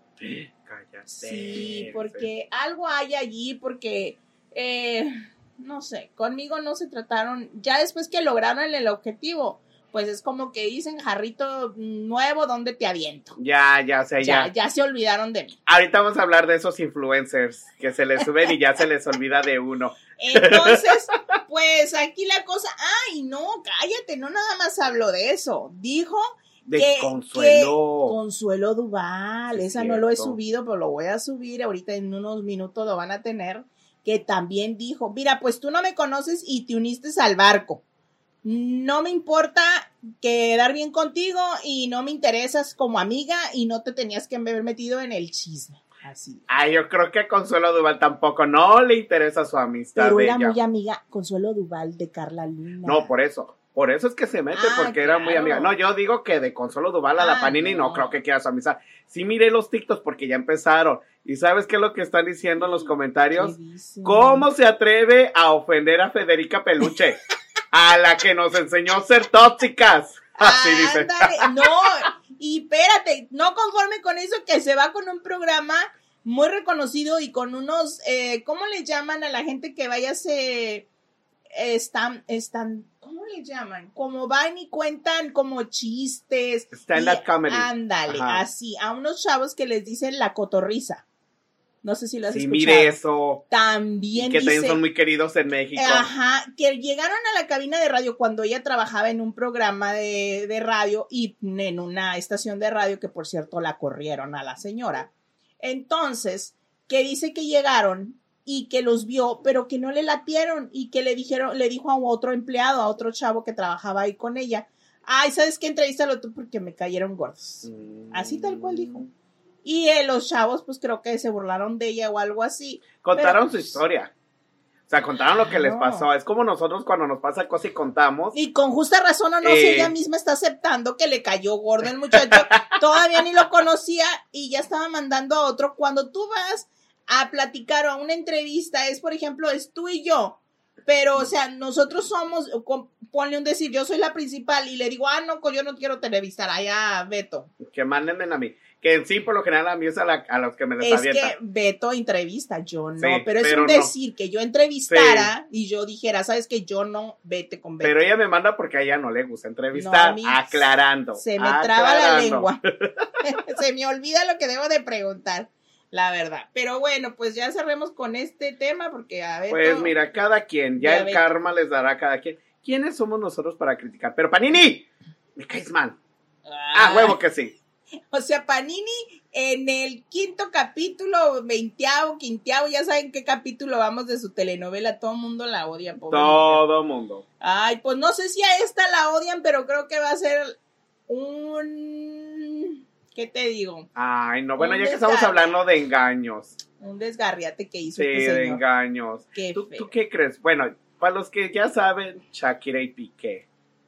Cállate. Sí, porque algo hay allí, porque, eh, no sé, conmigo no se trataron, ya después que lograron el objetivo, pues es como que dicen, jarrito nuevo, ¿dónde te aviento? Ya, ya, o sea, Ya, ya. ya se olvidaron de mí. Ahorita vamos a hablar de esos influencers que se les suben y ya se les olvida de uno. Entonces, [LAUGHS] pues aquí la cosa, ay, no, cállate, no nada más habló de eso, dijo De que- Consuelo. que Consuelo Duval, esa no lo he subido, pero lo voy a subir, ahorita en unos minutos lo van a tener, que también dijo, mira, pues tú no me conoces y te uniste al barco. No me importa quedar bien contigo y no me interesas como amiga y no te tenías que haber metido en el chisme. Así. Ay, yo creo que a Consuelo Duval tampoco no le interesa su amistad Pero era muy amiga Consuelo Duval de Carla Luna. No, por eso. Por eso es que se mete, Ah, porque era muy amiga. No, yo digo que de Consuelo Duval a la Ah, Panini no. no. creo que quiera su amistad. Sí miré los TikToks porque ya empezaron. ¿Y sabes qué es lo que están diciendo en los comentarios? ¿Cómo se atreve a ofender a Federica Peluche? [LAUGHS] a la que nos enseñó a ser tóxicas. [LAUGHS] Así dice. No, y espérate, no conforme con eso que se va con un programa muy reconocido y con unos, eh, ¿cómo le llaman a la gente que vaya a se están, están, ¿cómo le llaman? Como van y cuentan como chistes. Stand-up comedy. Ándale, así, a unos chavos que les dicen la cotorriza. No sé si lo has Sí, mire eso. También que también son muy queridos en México. Ajá, que llegaron a la cabina de radio cuando ella trabajaba en un programa de, de radio y en una estación de radio que por cierto la corrieron a la señora. Entonces, que dice que llegaron y que los vio, pero que no le latieron y que le dijeron, le dijo a otro empleado, a otro chavo que trabajaba ahí con ella, ay, ¿sabes qué? Entrevístalo tú porque me cayeron gordos. Mm. Así tal cual dijo. Y eh, los chavos, pues creo que se burlaron de ella o algo así. Contaron Pero- su historia. O sea, contaron lo que les pasó. Es como nosotros cuando nos pasa cosa y contamos. Y con justa razón o no, si Eh. ella misma está aceptando que le cayó gordo el muchacho, [LAUGHS] todavía ni lo conocía y ya estaba mandando a otro. Cuando tú vas a platicar o a una entrevista, es por ejemplo, es tú y yo, pero o sea, nosotros somos, ponle un decir, yo soy la principal y le digo, ah, no, yo no quiero entrevistar, allá Beto. Que mándenme a mí. Que en sí, por lo general, a mí es a, la- a los que me les Es que Beto entrevista, yo no, Sí, pero es pero un no. decir que yo entrevistara y yo dijera, sabes que yo no, vete con Beto. Pero ella me manda porque a ella no le gusta entrevistar. No, aclarando. Se me traba la aclarando. lengua. [LAUGHS] [LAUGHS] Se me olvida lo que debo de preguntar, la verdad. Pero bueno, pues ya cerremos con este tema porque a ver. Pues mira, cada quien, ya Ya el ve. karma les dará a cada quien. ¿Quiénes somos nosotros para criticar? Pero Panini, me caes mal. Ah, huevo que sí. [LAUGHS] O sea, Panini en el quinto capítulo, veinteavo, quinteavo, ya saben qué capítulo vamos de su telenovela. Todo el mundo la odia, pobre. Todo mundo. Ay, pues no sé si a esta la odian, pero creo que va a ser un. ¿Qué te digo? Ay, no, bueno, ya que estamos hablando de engaños. Un desgarriate que hizo Sí, este de engaños. Qué ¿Tú, feo. tú qué crees? Bueno, para los que ya saben, Shakira y Piqué.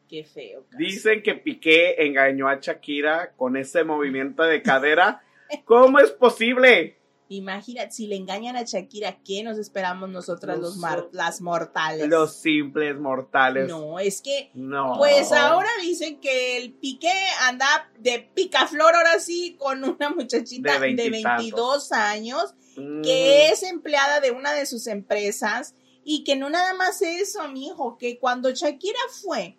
Qué feo. Dicen que Piqué engañó a Shakira con ese movimiento de cadera. [LAUGHS] ¿Cómo es posible? Imagínate, si le engañan a Shakira, ¿qué nos esperamos nosotras los las mortales? Los simples mortales. No, es que, No. pues ahora dicen que el Piqué anda de picaflor ahora sí con una muchachita De de, veintitantos. 22 años Mm, que es empleada de una de sus empresas y que no nada más eso, mijo, que cuando Shakira fue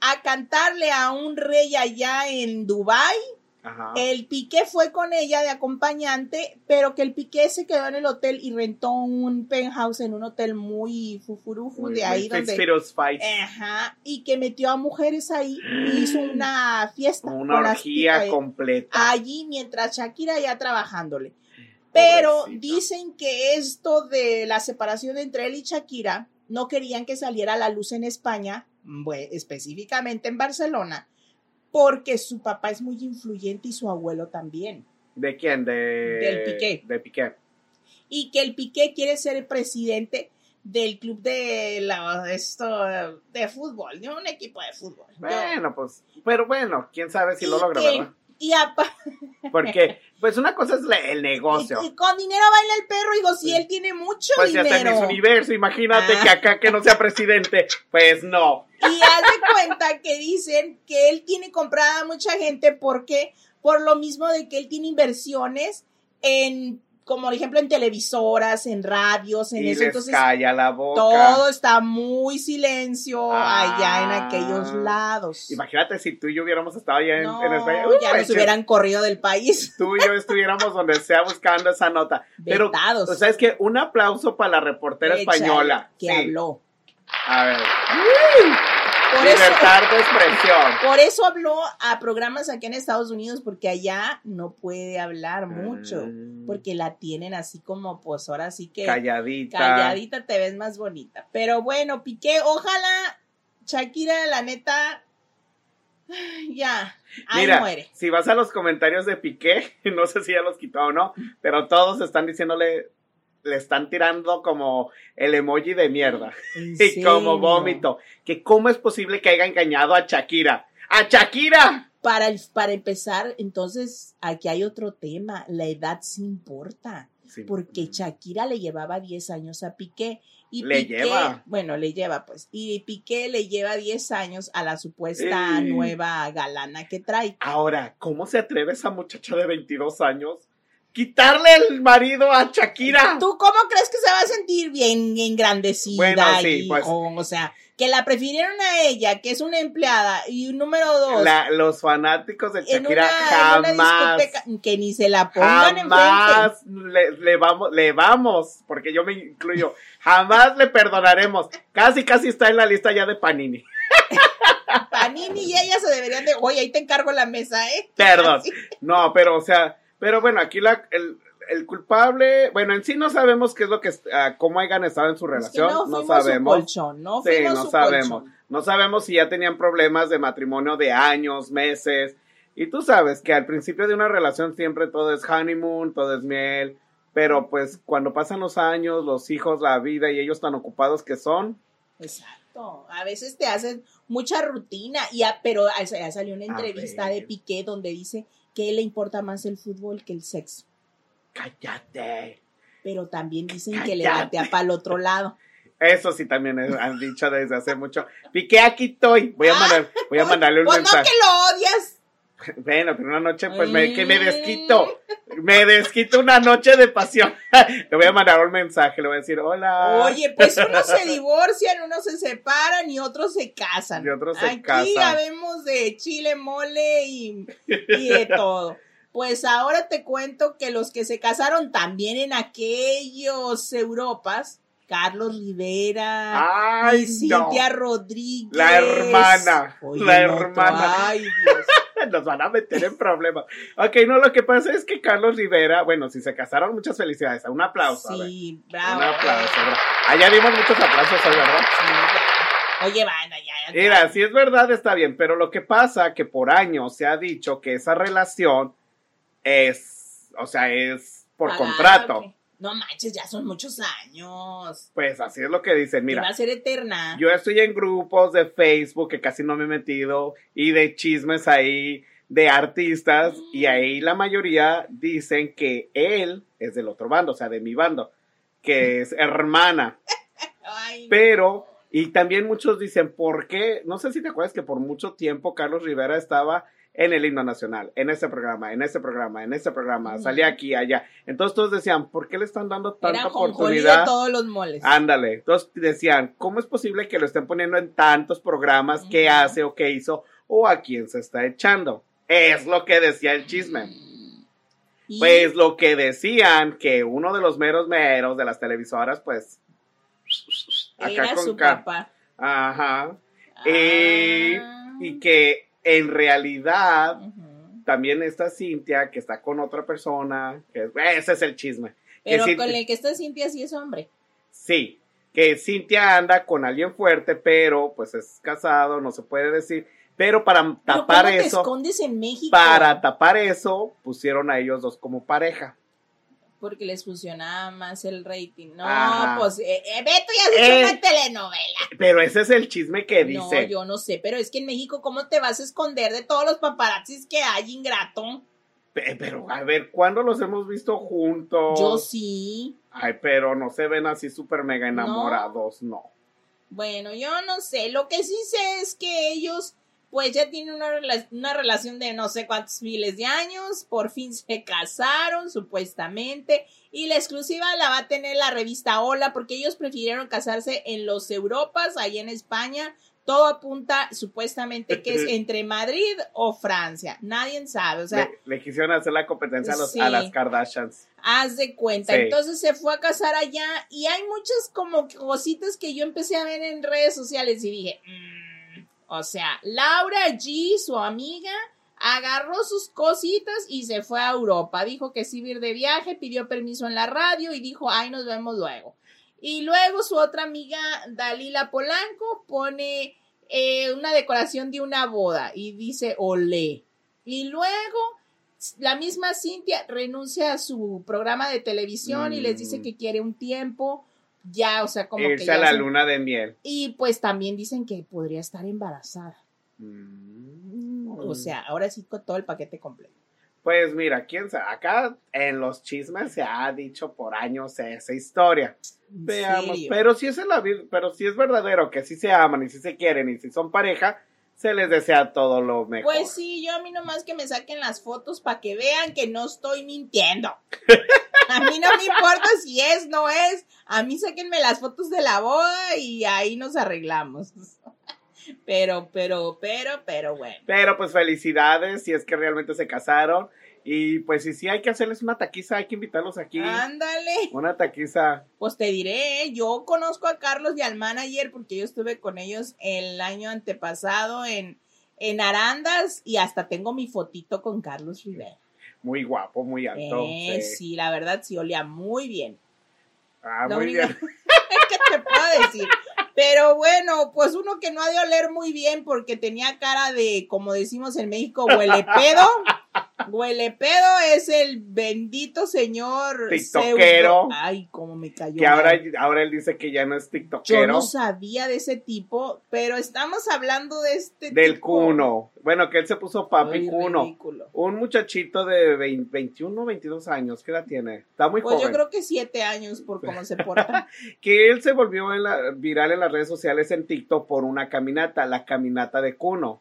a cantarle a un rey allá en Dubai, Ajá. el Piqué fue con ella de acompañante, pero que el Piqué se quedó en el hotel y rentó un penthouse en un hotel muy fufurufu Muy- de ahí muy donde... Ajá, y que metió a mujeres ahí y hizo [GASPS] una fiesta. Una con orgía completa. Allí mientras Shakira ya trabajándole. Pero Pobrecita. dicen que esto de la separación entre él y Shakira no querían que saliera a la luz en España, específicamente en Barcelona, porque su papá es muy influyente y su abuelo también. ¿De quién? De... Del Piqué. De Piqué. Y que el Piqué quiere ser el presidente del club de la, esto de fútbol, de un equipo de fútbol. Bueno, pues, pero bueno, quién sabe si lo logra, que- ¿verdad? Y, [LAUGHS] Porque, pues una cosa es el negocio. y- y con dinero baila el perro, digo, si él tiene mucho Pues ya está en dinero. Universo, imagínate Ah. que acá que no sea presidente, pues no. Y haz de cuenta que dicen que él tiene comprada a mucha gente porque por lo mismo de que él tiene inversiones en, como por ejemplo en televisoras, en radios, en y eso. les Entonces, calla la boca. todo está muy silencio allá en Ah. aquellos lados. Imagínate si tú y yo hubiéramos estado allá en, no, en España. ya Uy, nos hubieran corrido del país. Tú y yo estuviéramos donde sea buscando esa nota. Pero, Vetados. o sea, es que un aplauso para la reportera española. Que Sí. habló. A ver. Por eso, Libertad de expresión. por eso habló a programas aquí en Estados Unidos, porque allá no puede hablar mucho. Mm. Porque la tienen así como, pues ahora sí que Calladita. calladita te ves más bonita. Pero bueno, Piqué, ojalá Shakira, la neta, [SIGHS] ya, ahí Mira, muere. si vas a los comentarios de Piqué, [LAUGHS] no sé si ya los quitó o no, pero todos están diciéndole, le están tirando como el emoji de mierda ¿En [LAUGHS] y como vómito. Que cómo es posible que haya engañado a Shakira. ¡A Shakira! Para, el- para empezar, entonces, aquí hay otro tema, la edad sí importa. Sí. porque Shakira le llevaba 10 años a Piqué. Y Le Piqué, lleva. Bueno, le lleva pues. Y Piqué le lleva 10 años a la supuesta nueva galana que trae. Ahora, ¿cómo se atreve esa muchacha de 22 años quitarle el marido a Shakira? ¿Tú cómo crees que se va a sentir bien engrandecida? Bueno, sí, y pues. con- o sea, que la prefirieron a ella, que es una empleada, y número dos. La- los fanáticos de Shakira una, jamás, que ni se la pongan enfrente. jamás le, le vamos, le vamos, porque yo me incluyo, jamás le perdonaremos. Casi, casi está en la lista ya de Panini. [LAUGHS] Panini y ella se deberían de. Oye, ahí te encargo la mesa, ¿eh? Perdón. [LAUGHS] No, pero o sea, pero bueno, aquí la, el, el culpable, bueno, en sí no sabemos qué es lo que, ah, cómo hayan estado en su Es que relación, no, su sabemos. colchón, no Sí, no su sabemos. colchón. No sabemos si ya tenían problemas de matrimonio de años, meses. Y tú sabes que al principio de una relación siempre todo es honeymoon, todo es miel. Pero pues cuando pasan los años, los hijos, la vida y ellos tan ocupados que son. Exacto. A veces te hacen mucha rutina, y a- pero ya salió una entrevista de Piqué donde dice que le importa más el fútbol que el sexo. Cállate. Pero también dicen que le batea para el otro lado. Eso sí también es- han dicho desde hace mucho. Piqué, aquí estoy. Voy a, Ah, mandar, voy a mandarle un Pues no mensaje. que lo odias. Bueno, pero una noche, pues me, que me Mm. desquito. Me desquito una noche de pasión. [LAUGHS] Le voy a mandar un mensaje, le voy a decir, hola. Oye, pues unos [LAUGHS] se divorcian, unos se separan y otros se casan. Y otros se Aquí casan. habemos de chile, mole y, y de [LAUGHS] todo. Pues ahora te cuento que los que se casaron también en aquellos Europas, Carlos Rivera Ay, y Cintia no. Rodríguez. La hermana, Oye, la no, hermana. Ay, [LAUGHS] Dios. Nos van a meter en problemas. Ok, no, lo que pasa es que Carlos Rivera, bueno, si se casaron, muchas felicidades. Un aplauso. a ver. Sí, bravo. Un aplauso. Allá dimos muchos aplausos hoy, ¿verdad? Sí. Oye, ya, ya. Mira, si es verdad, está bien, pero lo que pasa que por años se ha dicho que esa relación es, o sea, es por contrato. No manches, ya son muchos años. Pues así es lo que dicen. Y va Mira, a ser eterna. yo estoy en grupos de Facebook que casi no me he metido y de chismes ahí de artistas y ahí la mayoría dicen que él es del otro bando, o sea, de mi bando, que [LAUGHS] es hermana. Ay, Pero, y también muchos dicen, ¿por qué? No sé si te acuerdas que por mucho tiempo Carlos Rivera estaba en el himno nacional, en este programa, en este programa, en este programa, salía aquí, allá. Entonces todos decían, ¿por qué le están dando tanta era de oportunidad? todos los moles. Ándale. Entonces decían, ¿cómo es posible que lo estén poniendo en tantos programas? ¿Qué hace o qué hizo? ¿O a quién se está echando? Es lo que decía el chisme. Y- Pues lo que decían, que uno de los meros meros de las televisoras, pues... era su K. papá. Ajá. Eh, Ah. y que en realidad también está Cintia, que está con otra persona. Que, ese es el chisme. Pero Cintia- con el que está Cintia sí es hombre. Sí, que Cintia anda con alguien fuerte, pero pues es casado, no se puede decir. Pero para Pero tapar ¿cómo te eso, escondes en México? para tapar eso, pusieron a ellos dos como pareja. Porque les funcionaba más el rating. No, Ajá. pues, eh, eh, Beto ya se Eh. hizo una telenovela. Pero ese es el chisme que No, dice. yo no sé, pero es que en México, ¿cómo te vas a esconder de todos los paparazzis que hay, ingrato? Pe- Pero a ver, ¿cuándo los hemos visto juntos? Yo sí. Ay, pero no se ven así súper mega enamorados, no. Bueno, yo no sé. Lo que sí sé es que ellos pues ya tienen una, rela- una relación de no sé cuántos miles de años, por fin se [LAUGHS] casaron supuestamente y la exclusiva la va a tener la revista Hola porque ellos prefirieron casarse en los Europas, ahí en España. Todo apunta supuestamente que es entre Madrid o Francia. Nadie sabe, o sea, le, le quisieron hacer la competencia a, los- Sí. a las Kardashians. Haz de cuenta. Sí. Entonces se fue a casar allá y hay muchas como cositas que yo empecé a ver en redes sociales y dije, "Mm". O sea, Laura G, su amiga, agarró sus cositas y se fue a Europa. Dijo que sí ir de viaje, pidió permiso en la radio y dijo, ay, nos vemos luego. Y luego su otra amiga, Dalila Polanco, pone eh, una decoración de una boda y dice, olé. Y luego la misma Cintia renuncia a su programa de televisión y les dice Mm. que quiere un tiempo ya, o sea, como que Irse ya a la se- luna de miel. Y pues también dicen que podría estar embarazada. Mm. O sea, ahora sí con todo el paquete completo. Pues mira, quién sabe, acá en los chismes se ha dicho por años esa historia. ¿En Veamos, serio? pero si es en la pero si es verdadero que sí se aman y si se quieren y si son pareja, se les desea todo lo mejor. Pues sí, yo a mí nomás que me saquen las fotos para que vean que no estoy mintiendo. [LAUGHS] A mí no me importa si es, no es. A mí sáquenme las fotos de la boda y ahí nos arreglamos. [LAUGHS] Pero, pero, pero, pero bueno. Pero pues felicidades si es que realmente se casaron. Y pues si sí hay que hacerles una taquiza, hay que invitarlos aquí. Ándale. Una taquiza. Pues te diré, yo conozco a Carlos y al manager porque yo estuve con ellos el año antepasado en, en Arandas y hasta tengo mi fotito con Carlos Rivera. Muy guapo, muy alto. Eh, sí. sí, la verdad sí olía muy bien. Ah, Lo muy único- bien. [LAUGHS] ¿Qué te puedo decir? Pero bueno, pues uno que no ha de oler muy bien porque tenía cara de, como decimos en México, huele pedo. Huele pedo es el bendito señor Tiktokero. pseudo- Ay, cómo me cayó. Que ahora, ahora él dice que ya no es Yo tiktokero. no sabía de ese tipo, pero estamos hablando de este del tipo. Cuno. Bueno, que él se puso papi Ay, Cuno. ridículo. Un muchachito de 20 21, 22 años, ¿qué edad tiene? Está muy Pues joven. yo creo que siete años por cómo se porta. [LAUGHS] Que él se volvió en la- viral en las redes sociales en TikTok por una caminata, la caminata de Cuno.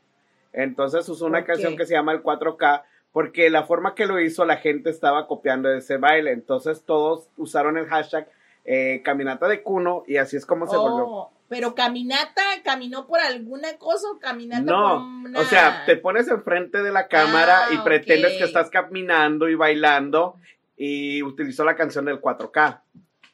Entonces usó una ¿Por canción qué? que se llama el 4K porque la forma que lo hizo la gente estaba copiando ese baile. Entonces todos usaron el hashtag eh, caminata de Cuno y así es como se volvió. Oh, pero caminata, caminó por alguna cosa o caminata por No, una... o sea, te pones enfrente de la cámara Ah, y pretendes que estás caminando y bailando y utilizó la canción del 4K.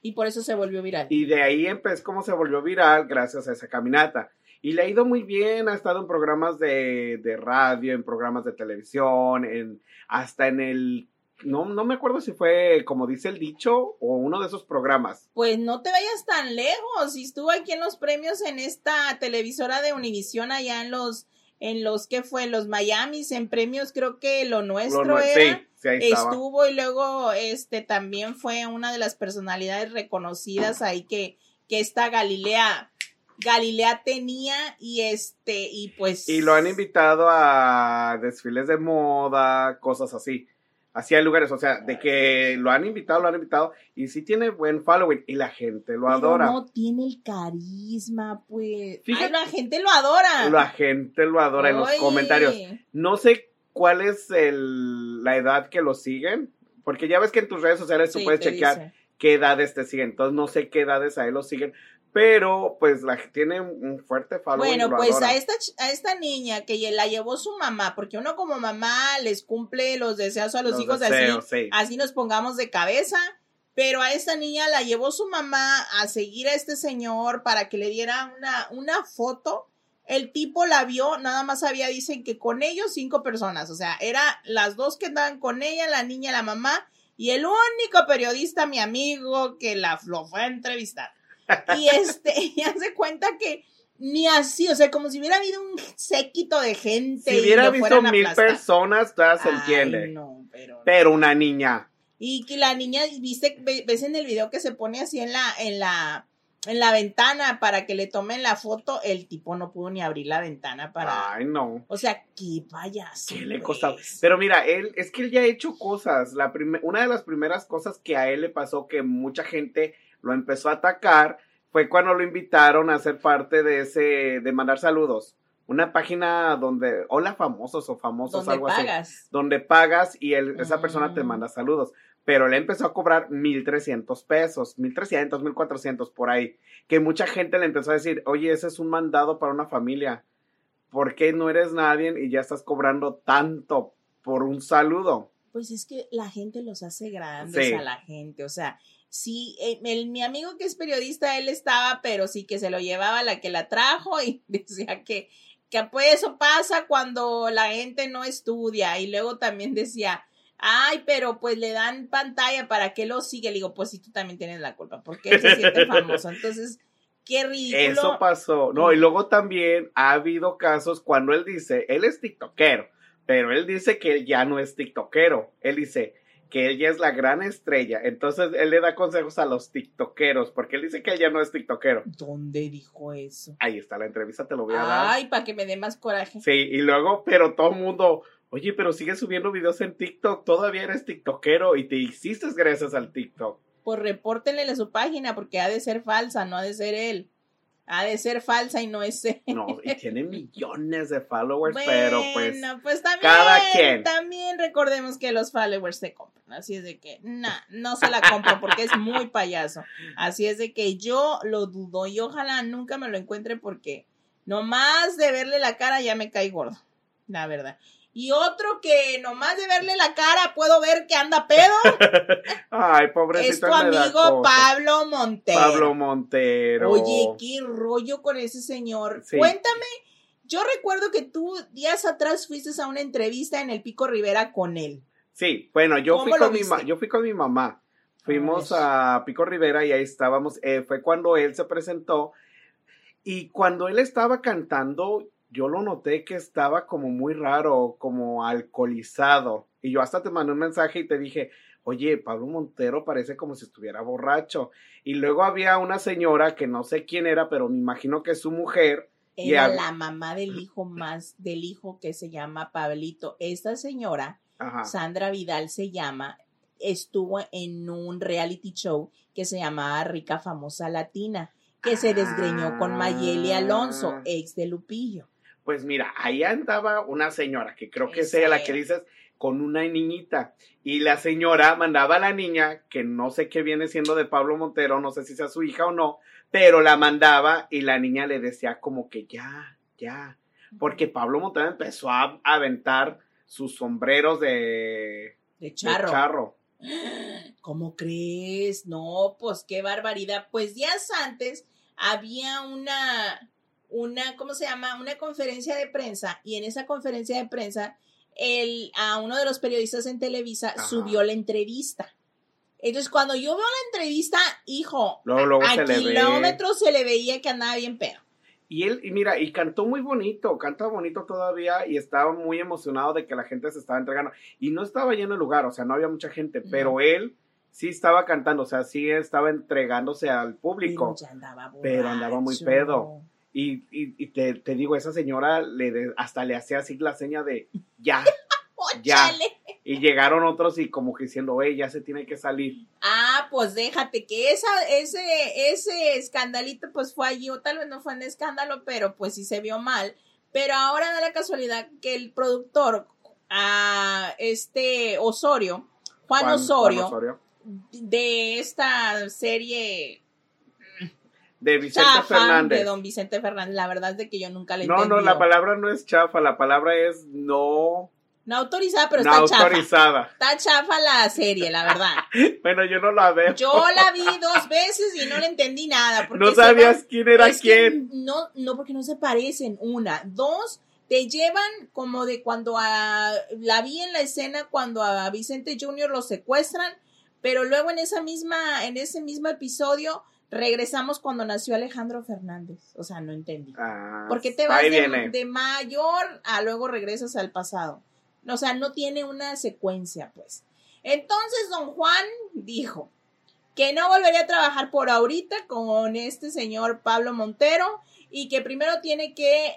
Y por eso se volvió viral. Y de ahí empezó como se volvió viral gracias a esa caminata. Y le ha ido muy bien, ha estado en programas de, de radio, en programas de televisión, en, hasta en el, no, no me acuerdo si fue, como dice el dicho, o uno de esos programas. Pues no te vayas tan lejos. Si estuvo aquí en los premios en esta televisora de Univisión allá en los, en los que fue, los Miamis, en premios, creo que lo nuestro Lo- era. sí, sí, ahí estuvo y luego este también fue una de las personalidades reconocidas ahí que, que esta Galilea Galilea tenía y este y pues Y lo han invitado a desfiles de moda, cosas así. Así hay lugares, o sea, de que lo han invitado, lo han invitado, y sí tiene buen following, y la gente lo pero adora. no tiene el carisma pues Fíjate- Ay, la gente lo adora La gente lo adora en los comentarios. No sé cuál es el, la edad que lo siguen, porque ya ves que en tus redes sociales tú puedes chequear dice. qué edades te siguen. Entonces no sé qué edades a él lo siguen, pero pues la tiene un fuerte following. Bueno, pues a esta, a esta niña que la llevó su mamá, porque uno como mamá les cumple los deseos a los, Los hijos deseos, así, sí. así nos pongamos de cabeza, pero a esta niña la llevó su mamá a seguir a este señor para que le diera una, una foto. El tipo la vio, nada más había, dicen que con ellos cinco personas, o sea, era las dos que andaban con ella, la niña, la mamá, y el único periodista, mi amigo, que la lo fue a entrevistar. Y este, [LAUGHS] y hace cuenta que ni así, o sea, como si hubiera habido un séquito de gente. Si y hubiera visto mil aplastar. personas, todavía se entiende. no, pero, Pero una niña. Y que la niña, viste, ve- ves en el video que se pone así en la, en la, en la ventana para que le tomen la foto, el tipo no pudo ni abrir la ventana para. Ay, no. O sea, qué payaso. ¿Qué le pues. costaba? Pero mira, él, es que él ya ha hecho cosas. La una de las primeras cosas que a él le pasó que mucha gente lo empezó a atacar fue cuando lo invitaron a ser parte de ese, de mandar saludos. una página donde, hola famosos o famosos, Donde algo pagas. así. Donde pagas y el- esa persona te Mm. manda saludos. Pero le empezó a cobrar 1.300 pesos, 1.300, 1.400 por ahí. Que mucha gente le empezó a decir, oye, ese es un mandado para una familia. ¿Por qué no eres nadie y ya estás cobrando tanto por un saludo? Pues es que la gente los hace grandes Sí. a la gente, o sea, sí, eh, el- mi amigo que es periodista, él estaba, pero sí que se lo llevaba la que la trajo y [LAUGHS] decía que, que pues eso pasa cuando la gente no estudia y luego también decía, ay, pero pues le dan pantalla para que lo siga, le digo, pues sí, tú también tienes la culpa, porque él se siente famoso, [LAUGHS] entonces, qué ridículo. Eso pasó. No, y luego también ha habido casos cuando él dice, él es tiktokero, pero él dice que él ya no es tiktokero. Él dice que él ya es la gran estrella. Entonces él le da consejos a los tiktokeros, porque él dice que él ya no es tiktokero. ¿Dónde dijo eso? Ahí está la entrevista, te lo voy a dar. Ay, para que me dé más coraje. Sí, y luego, pero todo el mundo, oye, pero sigues subiendo videos en TikTok, todavía eres tiktokero y te hiciste gracias al TikTok. pues repórtenle a su página porque ha de ser falsa, no ha de ser él. Ha de ser falsa y no es él. [LAUGHS] No, y tiene millones de followers, pero pues... Bueno, pues también, cada quien. también recordemos que los followers se compran, así es de que, nah, no se la compro porque es muy payaso, así es de que yo lo dudo y ojalá nunca me lo encuentre porque nomás de verle la cara ya me cae gordo, la verdad. Y otro que nomás de verle la cara puedo ver que anda pedo, [LAUGHS] Ay, pobrecito. es tu amigo. Pablo Montero. Pablo Montero. Oye, qué rollo con ese señor. Sí. Cuéntame, yo recuerdo que tú días atrás fuiste a una entrevista en el Pico Rivera con él. Sí, bueno, yo ¿Cómo fui, con mi yo fui con mi mamá. Fuimos a Pico Rivera y ahí estábamos. eh, fue cuando él se presentó. Y cuando él estaba cantando, yo lo noté que estaba como muy raro, como alcoholizado. Y yo hasta te mandé un mensaje y te dije, oye, Pablo Montero parece como si estuviera borracho. Y luego había una señora que no sé quién era, pero me imagino que es su mujer. Era la mamá del hijo más, del hijo que se llama Pablito. Esta señora, Ajá. Sandra Vidal se llama, estuvo en un reality show que se llamaba Rica Famosa Latina, que se desgreñó con Mayeli Alonso, Ah. ex de Lupillo. Pues mira, ahí andaba una señora, que creo que ella la que dices, con una niñita. Y la señora mandaba a la niña, que no sé qué viene siendo de Pablo Montero, no sé si sea su hija o no, pero la mandaba y la niña le decía como que ya, ya. Porque Pablo Montero empezó a aventar sus sombreros de, De de charro. charro. ¿Cómo crees? No, pues qué barbaridad. Pues días antes había una, una, ¿cómo se llama? Una conferencia de prensa y en esa conferencia de prensa el, a uno de los periodistas en Televisa Ajá. subió la entrevista. Entonces, cuando yo veo la entrevista, hijo, Luego, luego a se kilómetros se le veía que andaba bien pedo. Y él, y mira, y cantó muy bonito, canta bonito todavía y estaba muy emocionado de que la gente se estaba entregando. Y no estaba lleno el lugar, o sea, no había mucha gente, No. pero él sí estaba cantando, o sea, sí estaba entregándose al público. Pero ya andaba Pero andaba muy pedo. Y, y, y te, te digo, esa señora le de- hasta le hacía así la seña de ya. [LAUGHS] Ya. ¡Óchale! Y llegaron otros y como que diciendo, oye, ya se tiene que salir. Ah, pues déjate que esa, ese, ese escandalito pues fue allí, o tal vez no fue un escándalo, pero pues sí se vio mal. Pero ahora da la casualidad que el productor, a este Osorio, Juan, Juan- Osorio, Juan Osorio. de esta serie De Vicente chafa Fernández. de don Vicente Fernández, la verdad es de que yo nunca le No, no, la palabra no es chafa, la palabra es no, No autorizada, pero no está chafa. autorizada. Está chafa la serie, la verdad. [LAUGHS] Bueno, yo no la veo. Yo la vi dos veces y no le entendí nada. porque no van- sabías quién era quién. No, no, porque no se parecen. Una. Dos, te llevan como de cuando a. La vi en la escena cuando a Vicente Junior lo secuestran, pero luego en esa misma, en ese mismo episodio, regresamos cuando nació Alejandro Fernández. O sea, no entendí. Ah, Porque te vas de, de mayor a luego regresas al pasado. O sea, no tiene una secuencia, pues. Entonces, don Juan dijo que no volvería a trabajar por ahorita con este señor Pablo Montero y que primero tiene que,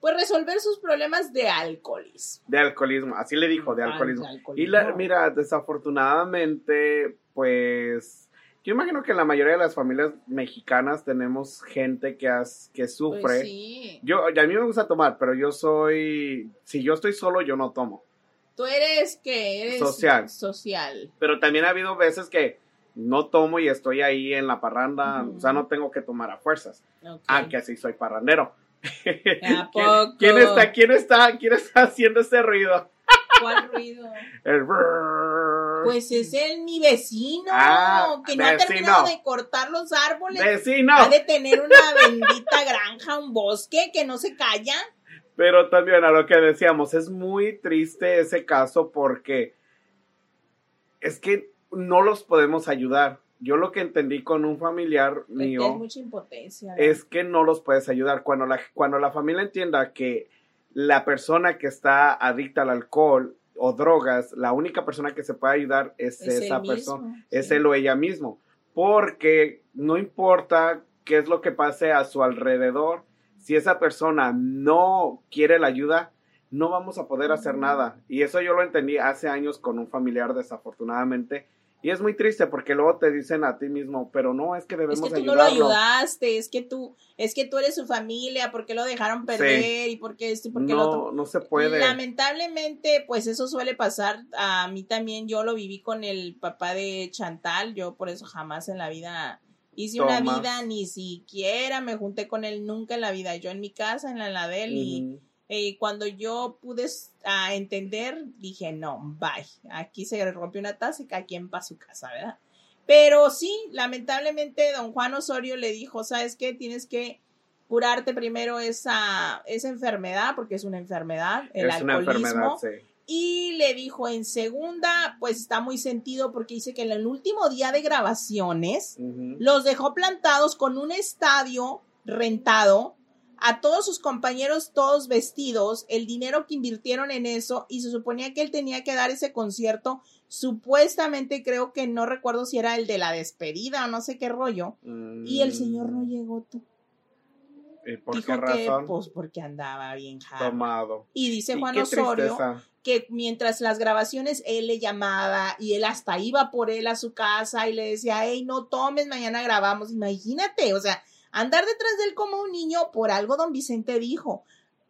pues, resolver sus problemas de alcoholismo. De alcoholismo, así le dijo, de alcoholismo. de alcoholismo. Y la, mira, desafortunadamente, pues Yo imagino que en la mayoría de las familias mexicanas tenemos gente que, has, que sufre. Pues sí. Yo, a mí me gusta tomar, pero yo soy, si yo estoy solo, yo no tomo. Tú eres que eres Social. Social. Pero también ha habido veces que no tomo y estoy ahí en la parranda, o sea, no tengo que tomar a fuerzas. Ah, que así soy parrandero. ¿A [LAUGHS] ¿Quién, quién está, quién está, quién está haciendo ese ruido? ¿Cuál ruido? El. Pues es el mi vecino, Ah, que no ha terminado de cortar los árboles. vecino. Ha de tener una bendita granja, un bosque que no se calla. Pero también a lo que decíamos, es muy triste ese caso porque es que no los podemos ayudar. Yo lo que entendí con un familiar Es que es mío mucha impotencia. es que no los puedes ayudar. Cuando la, cuando la familia entienda que la persona que está adicta al alcohol o drogas, la única persona que se puede ayudar es, Es esa persona, mismo, es sí. él o ella mismo. Porque no importa qué es lo que pase a su alrededor, si esa persona no quiere la ayuda, no vamos a poder hacer nada. Y eso yo lo entendí hace años con un familiar, desafortunadamente. Y es muy triste porque luego te dicen a ti mismo, pero no, es que debemos Es que tú no lo ayudarlo. ayudaste, es que tú, es que tú eres su familia, ¿por qué lo dejaron perder? Y por qué esto y por qué lo otro. no, no se puede. Lamentablemente, pues eso suele pasar. A mí también, yo lo viví con el papá de Chantal. Yo por eso jamás en la vida hice una vida, ni siquiera me junté con él nunca en la vida. Yo en mi casa, en la, en la de él, y. eh, cuando yo pude ah, entender, dije, no, bye. Aquí se rompió una taza y cada quien para su casa, ¿verdad? Pero sí, lamentablemente, don Juan Osorio le dijo, ¿sabes qué? Tienes que curarte primero esa, esa enfermedad, porque es una enfermedad, el es una alcoholismo. enfermedad, sí. Y le dijo en segunda, pues está muy sentido porque dice que en el último día de grabaciones los dejó plantados con un estadio rentado, a todos sus compañeros todos vestidos, el dinero que invirtieron en eso y se suponía que él tenía que dar ese concierto, supuestamente creo que no recuerdo si era el de la despedida o no sé qué rollo, y el señor no Mm, llegó tú. ¿Y por Dijo qué que razón? pues porque andaba bien jarra. Tomado. Y dice Juan Osorio tristeza. que mientras las grabaciones él le llamaba y él hasta iba por él a su casa y le decía, hey, no tomes, mañana grabamos. Imagínate, o sea, andar detrás de él como un niño, por algo don Vicente dijo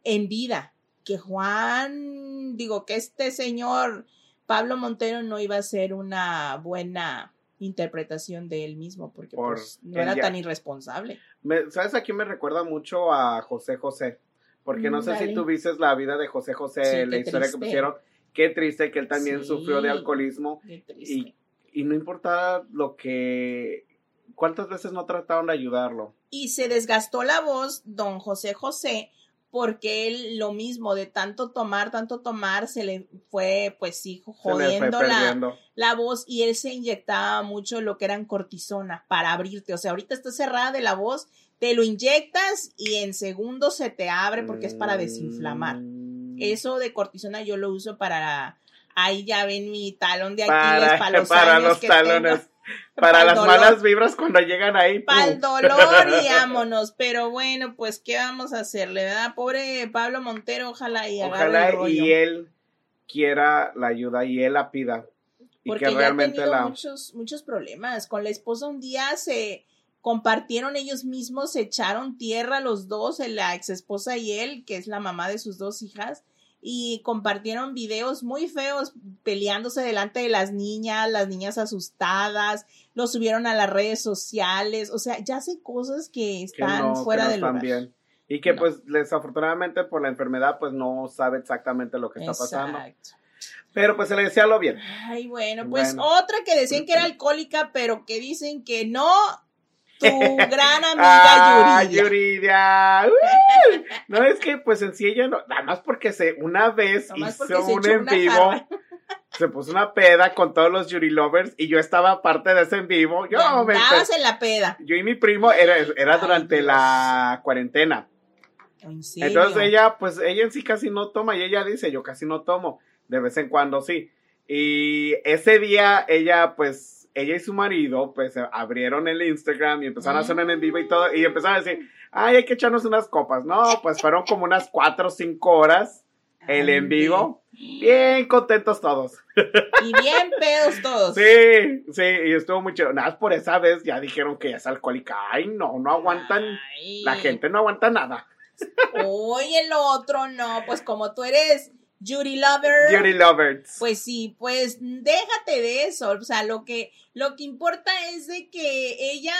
en vida que Juan, digo, que este señor Pablo Montero no iba a ser una buena interpretación de él mismo porque Por pues, no era ya- tan irresponsable. Me- ¿Sabes a quién me recuerda mucho a José José? Porque no Mm, sé si tú viste la vida de José José, Sí, la historia que pusieron. Qué triste que él también Sí. sufrió de alcoholismo Qué triste. y, y no importa lo que... ¿Cuántas veces no trataron de ayudarlo? y se desgastó la voz don José José porque él lo mismo de tanto tomar, tanto tomar, se le fue pues sí jodiendo la, la voz y él se inyectaba mucho lo que eran cortisona para abrirte, o sea, ahorita está cerrada de la voz, te lo inyectas y en segundos se te abre porque es para desinflamar. Mm. Eso de cortisona yo lo uso para, ahí ya ven mi talón de para, Aquiles para los, [LAUGHS] para años los que talones. tengo. [LAUGHS] Para las dolor. malas vibras cuando llegan ahí. para el dolor y [LAUGHS] vámonos. Pero bueno, pues, ¿qué vamos a hacerle, verdad? Pobre Pablo Montero, ojalá y agarre el Ojalá rollo. y él quiera la ayuda y él la pida. Y Porque que ya ha realmente tenido la... muchos, muchos problemas. Con la esposa un día se compartieron ellos mismos, se echaron tierra los dos, la ex esposa y él, que es la mamá de sus dos hijas, y compartieron videos muy feos peleándose delante de las niñas, las niñas asustadas, lo subieron a las redes sociales, o sea, ya hace cosas que que están no, que fuera no de están lugar. bien. Y que No. pues desafortunadamente por la enfermedad pues no sabe exactamente lo que está pasando. Pero pues se le decía lo bien. Ay, bueno, pues Bueno. otra que decían que era alcohólica, pero que dicen que no, tu gran amiga Ah, Yuridia. Yuridia. Uy. No, es que pues en sí ella no, nada más porque se una vez hizo un en vivo, jarra. se puso una peda con todos los Yuri Lovers y yo estaba parte de ese en vivo. Yo, me- en la peda. yo y mi primo era, era Ay, durante Dios. la cuarentena. ¿En serio? Entonces ella, pues ella en sí casi no toma y ella dice, yo casi no tomo, de vez en cuando sí. Y ese día ella, pues, ella y su marido, pues abrieron el Instagram y empezaron a hacer un en vivo y todo, y empezaron a decir, ay, hay que echarnos unas copas. No, pues fueron como unas cuatro o cinco horas el en vivo. Bien contentos todos. Y bien pedos todos. Sí, sí, y estuvo muy chido. Nada más por esa vez ya dijeron que ya es alcohólica. Ay, no, no aguantan. Ay. La gente no aguanta nada. Oye, el otro no, pues como tú eres Judy Lover. Beauty lovers. Pues sí, pues déjate de eso. O sea, lo que, lo que importa es de que ella,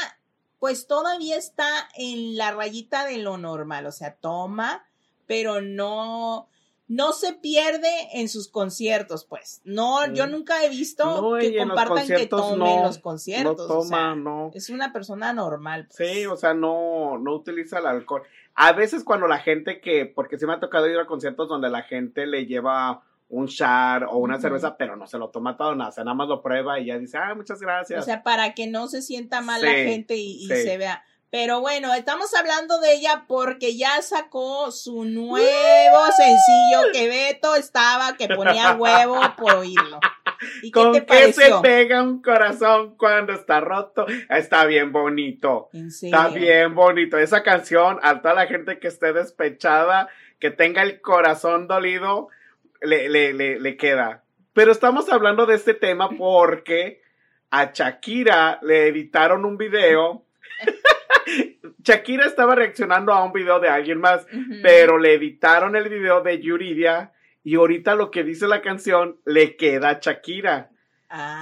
pues todavía está en la rayita de lo normal. O sea, toma, pero no, no se pierde en sus conciertos, pues. No, yo Mm. nunca he visto No, que compartan que tome no, en los conciertos. no o sea, toma, no. Es una persona normal. pues. Sí, o sea, no, no utiliza el alcohol. A veces cuando la gente que, porque sí me ha tocado ir a conciertos donde la gente le lleva un char o una cerveza, pero no se lo toma todo, nada, o sea, nada más lo prueba y ya dice, ah, muchas gracias. O sea, para que no se sienta mal Sí, la gente y, y sí. se vea. Pero bueno, estamos hablando de ella porque ya sacó su nuevo sencillo que Beto estaba que ponía huevo por oírlo. ¿Y qué ¿Con te qué se pega un corazón cuando está roto? Está bien bonito. ¿En serio? Está bien bonito. Esa canción, a toda la gente que esté despechada, que tenga el corazón dolido, le, le, le, le queda. Pero estamos hablando de este tema porque a Shakira le editaron un video. [LAUGHS] [LAUGHS] Shakira estaba reaccionando a un video de alguien más, pero le editaron el video de Yuridia y ahorita lo que dice la canción le queda a Shakira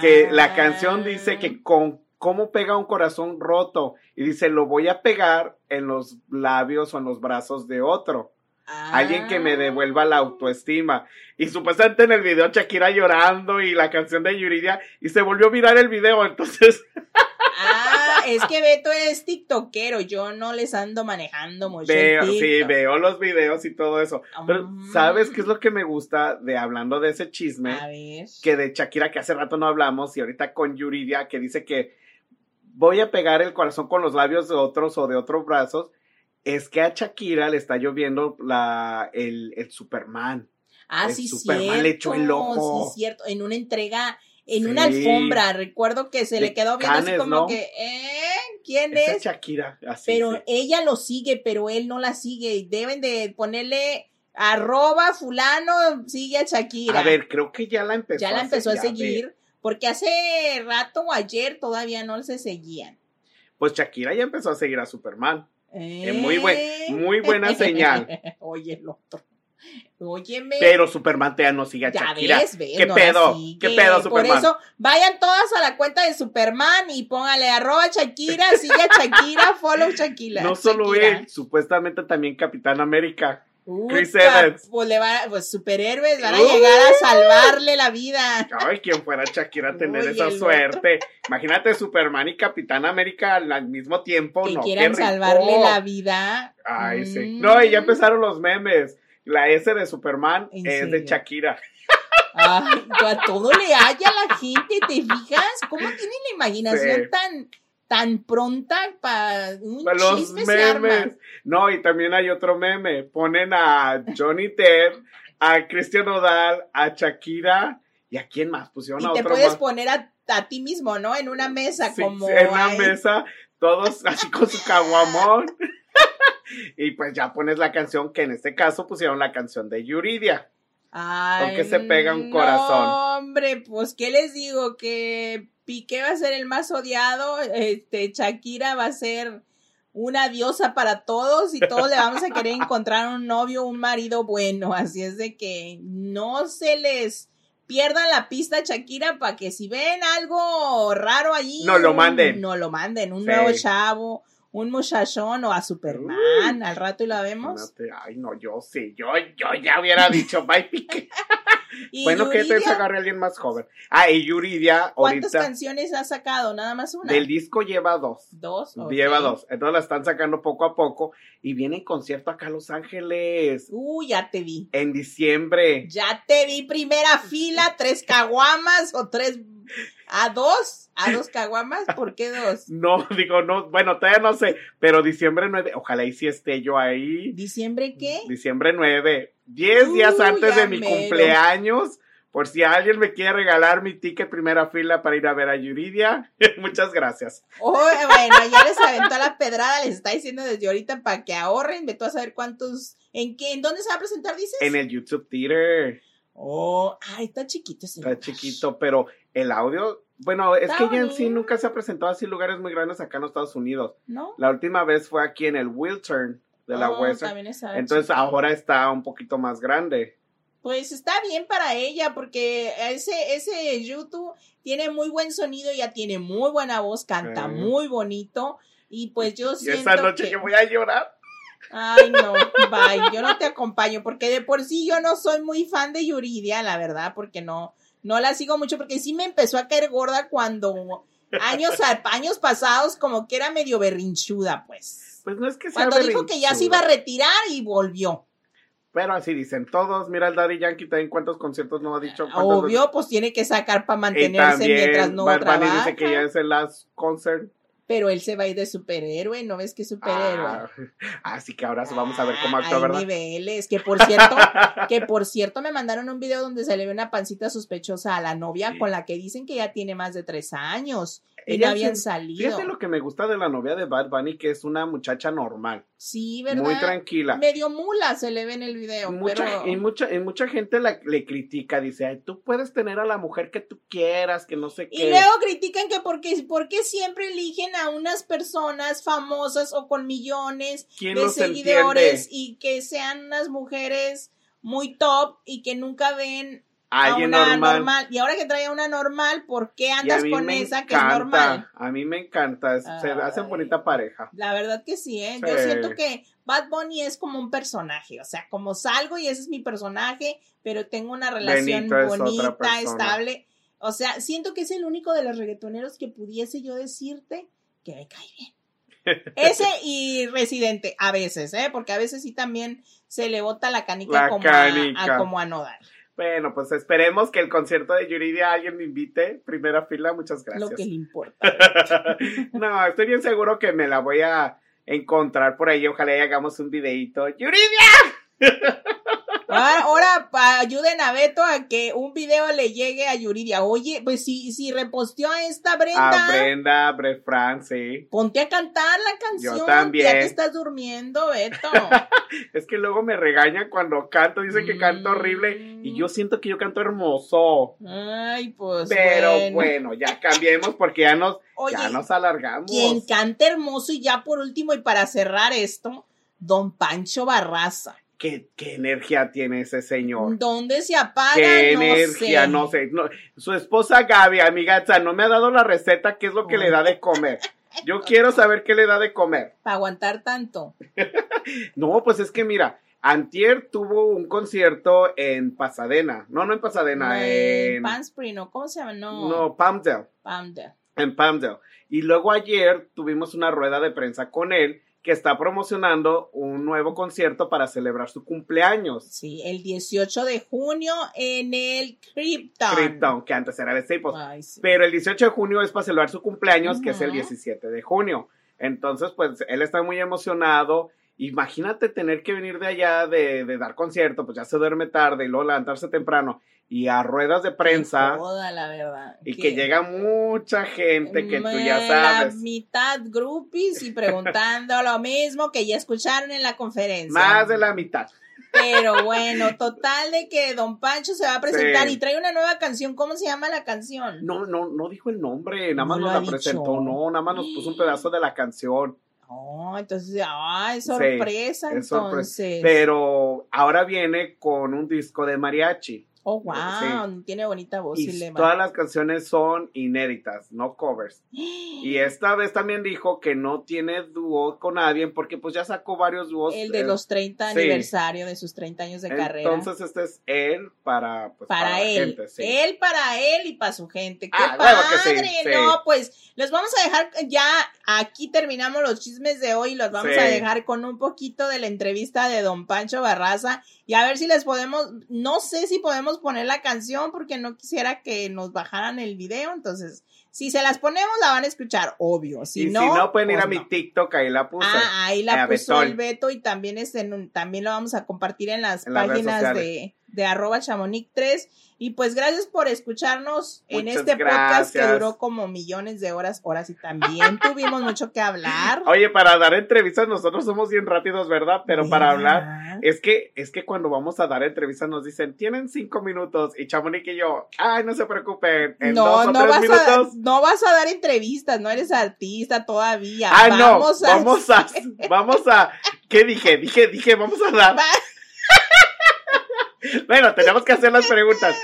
que la canción dice Ah. que con cómo pega un corazón roto y dice lo voy a pegar en los labios o en los brazos de otro. Alguien que me Ah. devuelva la autoestima. Y supuestamente en el video Shakira llorando y la canción de Yuridia y se volvió a mirar el video. Entonces, Ah, es que [LAUGHS] Beto es tiktokero, yo no les ando manejando mucho. veo, sí, veo los videos y todo eso. Pero, Mm. ¿sabes qué es lo que me gusta de hablando de ese chisme? A ver. que de Shakira que hace rato no hablamos y ahorita con Yuridia que dice que voy a pegar el corazón con los labios de otros o de otros brazos, es que a Shakira le está lloviendo la, el, el Superman. Ah, El sí, Superman cierto. le echó el ojo. Sí, cierto. En una entrega, en Sí. una alfombra. Recuerdo que se De le quedó viendo así como ¿no? que, ¿eh? ¿Quién Esa es? Shakira, así. Pero sí. ella lo sigue, pero él no la sigue. Deben de ponerle arroba fulano, sigue a Shakira. A ver, creo que ya la empezó ya la empezó a seguir. Porque hace rato o ayer todavía no se seguían. Pues Shakira ya empezó a seguir a Superman. Eh, muy buen- muy buena señal. [LAUGHS] Oye, el otro. Óyeme. Pero Superman ya no sigue a Ya Shakira. ves, ves, ¿Qué no pedo? ¿Qué pedo, Por Superman? eso, vayan todas a la cuenta de Superman y póngale arroba Shakira, sigue a Shakira, follow Shakira. no solo Shakira. él, supuestamente también Capitán América. Chris Evans. Pues, le va- pues superhéroes van a Uy. llegar a salvarle la vida. Ay, quien fuera Shakira a tener esa otro. suerte. Imagínate Superman y Capitán América al, mismo tiempo, que ¿no? quieran salvarle la vida. Ay, sí. Mm. No, y ya empezaron los memes. La S de Superman ¿En es de? Shakira. Ay, a todo le haya la gente, ¿te fijas? ¿Cómo tienen la imaginación Sí. tan, tan pronta para un Los chisme se arma? memes. No, y también hay otro meme. Ponen a Johnny Depp, a Cristian Nodal, a Shakira y a quién más. Pusieron a Y te otro puedes más. poner a, a ti mismo, ¿no? En una mesa, Sí, como. en una ay, mesa, todos [LAUGHS] así con su caguamón. [LAUGHS] y pues ya pones la canción, que en este caso pusieron la canción de Yuridia. Ay, ¿Con qué se pega un corazón? Hombre, pues, ¿qué les digo? Que Piqué va a ser el más odiado, este, Shakira va a ser una diosa para todos y todos le vamos a querer encontrar un novio, un marido bueno. Así es de que no se les pierdan la pista Shakira para que si ven algo raro allí, No lo manden. No lo manden, un Sí. nuevo chavo, un muchachón o a Superman, al rato y la vemos. Ay, no, yo sí, yo, yo ya hubiera dicho, [LAUGHS] bye, Piqué. [LAUGHS] Y bueno, que te agarre a alguien más joven. Ah, y Yuridia, ¿Cuántas ahorita, canciones ha sacado? Nada más una. del disco lleva dos. Dos. ok. Lleva dos. Entonces la están sacando poco a poco. Y viene en concierto acá a Los Ángeles. Uh, ya te vi. En diciembre. Ya te vi primera fila, tres caguamas o tres. ¿A dos? ¿A dos [LAUGHS] caguamas? ¿Por qué dos? No, digo, no, bueno, todavía no sé, pero diciembre 9, ojalá y si esté yo ahí. ¿Diciembre qué? Diciembre 9, 10 días antes de mi mero. cumpleaños, Por si alguien me quiere regalar mi ticket primera fila para ir a ver a Yuridia, [LAUGHS] muchas gracias. Oh, bueno, ya les aventó la pedrada, les está diciendo desde ahorita para que ahorren, ve tú a saber cuántos, en qué, en dónde se va a presentar, dices. En el YouTube Theater. Oh, ay, está chiquito ese Está lugar. chiquito, pero el audio, bueno, es Está que ella en sí nunca se ha presentado así en lugares muy grandes acá en los Estados Unidos. ¿No? La última vez fue aquí en el Wiltern de la Oh, Western. Entonces chiquito. ahora está un poquito más grande. Pues está bien para ella, porque ese, ese YouTube tiene muy buen sonido, ya tiene muy buena voz, canta muy bonito. Y pues yo Y siento esa noche que... yo voy a llorar. Ay, no, bye, yo no te acompaño, porque de por sí yo no soy muy fan de Yuridia, la verdad, porque no, no la sigo mucho, porque sí me empezó a caer gorda cuando años, a- años pasados como que era medio berrinchuda, pues. Pues no es que sea Cuando dijo que ya se iba a retirar y volvió. Pero así dicen todos. Mira el Daddy Yankee también cuántos conciertos no ha dicho. Obvio, pues tiene que sacar para. Y mantenerse también mientras no Bad Bunny trabaja. dice que ya es el last concert. Pero él se va a ir de superhéroe, ¿no ves que es superhéroe? Ah, [LAUGHS] así que ahora vamos a ver cómo Ah, actúa, hay ¿verdad? niveles, que por cierto, [LAUGHS] que por cierto me mandaron un video donde se le ve una pancita sospechosa a la novia con la que dicen que ya tiene más de tres años Ella habían se- salido. Fíjate lo que me gusta de la novia de Bad Bunny, que es una muchacha normal, Sí, ¿verdad? muy tranquila. Medio mula se le ve en el video, Mucha, pero... y, mucha, y mucha gente la- le critica, dice, Ay, tú puedes tener a la mujer que tú quieras, que no sé qué. Y luego critican que porque, porque siempre eligen a unas personas famosas o con millones ¿Quién de seguidores entiende? y que sean unas mujeres muy top y que nunca ven a Alguien una normal. normal. Y ahora que trae una normal, ¿por qué andas con esa que es normal? A mí me encanta, es- se hacen bonita pareja. La verdad que sí, ¿eh? Yo siento que Bad Bunny es como un personaje, o sea, como salgo y ese es mi personaje, pero tengo una relación Benito bonita, estable. O sea, siento que es el único de los reggaetoneros que pudiese yo decirte que me cae bien. [LAUGHS] Ese y Residente, a veces, ¿eh? Porque a veces sí también se le bota la canica, La como, canica. A, a- como a Nodal. Bueno, pues esperemos que el concierto de Yuridia alguien me invite. Primera fila, muchas gracias. Lo que le importa. [LAUGHS] no, estoy bien seguro que me la voy a encontrar por ahí. Ojalá y hagamos un videito. ¡Yuridia! [LAUGHS] Ahora, ahora ayuden a Beto a que un video le llegue a Yuridia. Oye, pues si, si reposteó a esta Brenda, A Brenda, Bre Fran, sí. ponte a cantar la canción. Yo también. Ya te estás durmiendo, Beto. [LAUGHS] Es que luego me regañan cuando canto. Dicen que canto horrible. Y yo siento que yo canto hermoso. Ay, pues. Pero bueno. bueno, ya cambiemos porque ya nos, Oye, ya nos alargamos. quien canta hermoso y ya por último y para cerrar esto, Don Pancho Barraza. ¿Qué, qué energía tiene ese señor? ¿Dónde se apaga? Qué no energía, sé. no sé. no, su esposa Gaby, amiga, no me ha dado la receta, qué es lo que le da de comer. [LAUGHS] Yo quiero saber qué le da de comer. Para aguantar tanto. [LAUGHS] No, pues es que mira, Antier tuvo un concierto en Pasadena. No, no en Pasadena, Eh, en. Panspree, ¿no? ¿Cómo se llama? No. No, Palmdale. Palmdale. En Palmdale. Y luego ayer tuvimos una rueda de prensa con él que está promocionando un nuevo concierto para celebrar su cumpleaños. Sí, el 18 de junio en el Krypton. Krypton, que antes era de Staples. Ay, sí. Pero el 18 de junio es para celebrar su cumpleaños, que es el Ujú. 17 de junio. Entonces, pues él está muy emocionado. Imagínate tener que venir de allá de, de dar concierto, pues ya se duerme tarde y luego levantarse temprano y a ruedas de prensa Toda la verdad. y que llega mucha gente que tú ya La sabes. mitad groupies y preguntando lo mismo que ya escucharon en la conferencia. Más de la mitad. Pero bueno, total de que Don Pancho se va a presentar Sí. y trae una nueva canción. ¿Cómo se llama la canción? No, no, no dijo el nombre, nada más nos la dicho. presentó, no, nada más nos puso un pedazo de la canción. Oh, entonces, ah, es sorpresa, es sorpresa. entonces. Pero ahora viene con un disco de mariachi. Oh, wow, tiene bonita voz. Y y todas las canciones son inéditas, no covers. [GASPS] Y esta vez también dijo que no tiene dúo con nadie porque pues ya sacó varios dúos. El de eh, los 30 sí. aniversario de sus 30 años de carrera. Entonces este es él para, pues, para, la él, gente, sí. él para él y para su gente. ¡Qué Ah, padre! sí, sí. No, pues los vamos a dejar ya. Aquí terminamos los chismes de hoy. Los vamos Sí. a dejar con un poquito de la entrevista de Don Pancho Barraza y a ver si les podemos. No sé si podemos poner la canción porque no quisiera que nos bajaran el video. Entonces, si se las ponemos, la van a escuchar, obvio. Si y no, si no, pueden ir pues a mi. TikTok, ahí la puse. Ah, ahí la puso Betol. el Beto y también es en un- también lo vamos a compartir en las En páginas de, de arroba chamonix3. Y pues gracias por escucharnos en este podcast que duró como millones de horas. Ahora sí también [LAUGHS] tuvimos mucho que hablar. Oye, para dar entrevistas nosotros somos bien rápidos, ¿verdad? Pero para hablar, es que, es que cuando vamos a dar entrevistas nos dicen, tienen cinco minutos, y Chamonix y yo, ay, no se preocupen, en no, dos o no tres vas, a, no vas a dar entrevistas, no eres artista todavía. Ah, no, Vamos a- vamos a, vamos a, ¿qué dije? Dije, dije, vamos a dar. [LAUGHS] [LAUGHS] Bueno, tenemos que hacer las preguntas.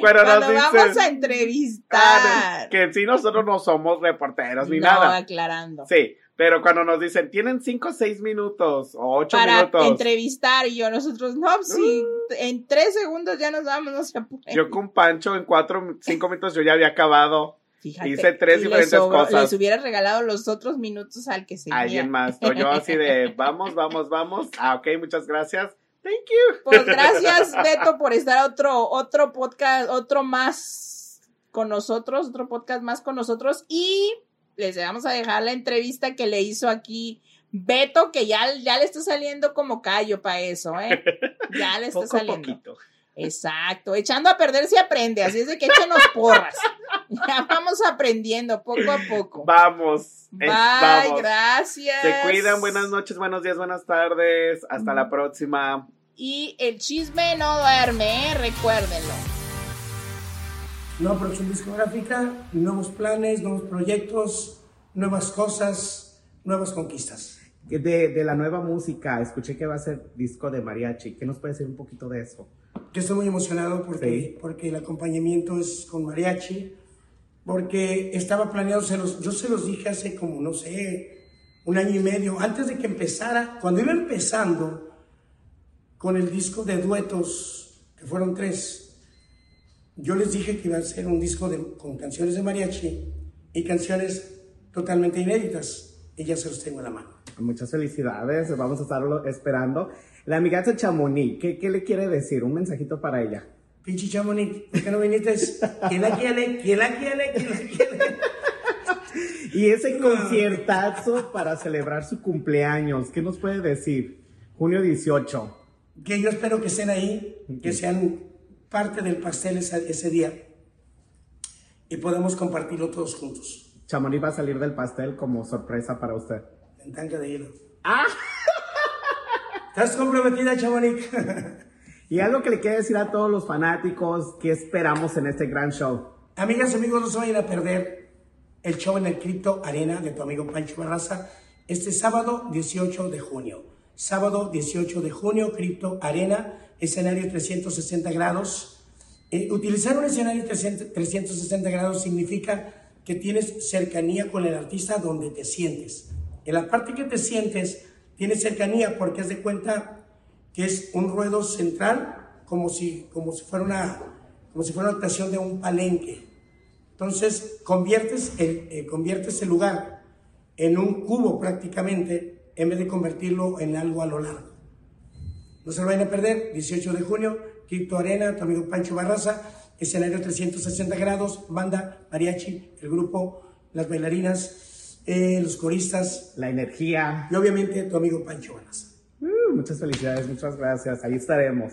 Cuando nos vamos a entrevistar. ah, que en sí nosotros no somos reporteros ni No, nada. aclarando. Sí, pero cuando nos dicen, tienen cinco o seis minutos o ocho Para minutos. entrevistar y yo nosotros, no, pues sí, en tres segundos ya nos vamos, no se apure. Yo con Pancho en cuatro, cinco minutos yo ya había acabado. Fíjate, hice tres diferentes sobró- cosas. Les hubiera regalado los otros minutos al que seguía. Alguien más. O yo así de, [LAUGHS] vamos, vamos, vamos. Ah, ok, muchas gracias. Thank you. Pues gracias, [LAUGHS] Beto, por estar otro, otro podcast, otro más con nosotros, otro podcast más con nosotros. Y les vamos a dejar la entrevista que le hizo aquí Beto, que ya, ya le está saliendo como callo para eso, ¿eh? Ya le está Poco saliendo. poquito. Exacto, echando a perder se aprende, así es de que échenos porras. [LAUGHS] Ya vamos aprendiendo poco a poco. Vamos. Bye, vamos. gracias. Se cuidan. Buenas noches, buenos días, buenas tardes. Hasta la próxima. Y el chisme no duerme, ¿eh? recuérdenlo. Nueva producción discográfica, nuevos planes, nuevos proyectos, nuevas cosas, nuevas conquistas. De, de la nueva música, escuché que va a ser disco de mariachi. ¿Qué nos puede decir un poquito de eso? Yo estoy muy emocionado porque, Sí. porque el acompañamiento es con mariachi, porque estaba planeado, se los, yo se los dije hace como, no sé, un año y medio, antes de que empezara, cuando iba empezando con el disco de duetos, que fueron tres, yo les dije que iba a ser un disco de- con canciones de mariachi y canciones totalmente inéditas, y ya se los tengo en la mano. Muchas felicidades, vamos a estarlo esperando. La amigaza Chamonix, ¿qué, ¿qué le quiere decir? Un mensajito para ella. Pinche Chamonix, ¿por qué no viniste? ¿Quién la quiere? ¿Quién la quiere? ¿Quién la quiere? [LAUGHS] Y ese conciertazo para celebrar su cumpleaños, ¿qué nos puede decir? Junio 18. Que yo espero que estén ahí, que sean parte del pastel ese día y podamos compartirlo todos juntos. Chamonix va a salir del pastel como sorpresa para usted. En tanga de hielo. [LAUGHS] ¿Estás comprometida, Chamonix? [LAUGHS] Y algo que le quiere decir a todos los fanáticos, ¿qué esperamos en este gran show? Amigas y amigos, no se vayan a perder el show en el Crypto Arena de tu amigo Pancho Barraza este sábado 18 de junio. Sábado 18 de junio, Crypto Arena, escenario 360 grados. Eh, utilizar un escenario 300 360 grados significa que tienes cercanía con el artista donde te sientes. En la parte que te sientes, tienes cercanía porque haz de cuenta que es un ruedo central, como si, como si, fuera, una, como si fuera una actuación de un palenque. Entonces, conviertes el, eh, conviertes el lugar en un cubo prácticamente, en vez de convertirlo en algo a lo largo. No se lo vayan a perder, 18 de junio, Crypto Arena, tu amigo Pancho Barraza, escenario 360 grados, banda, mariachi, el grupo, las bailarinas, eh, los coristas La energía. y obviamente tu amigo Pancho Barraza. Uh, muchas felicidades, muchas gracias. Ahí estaremos.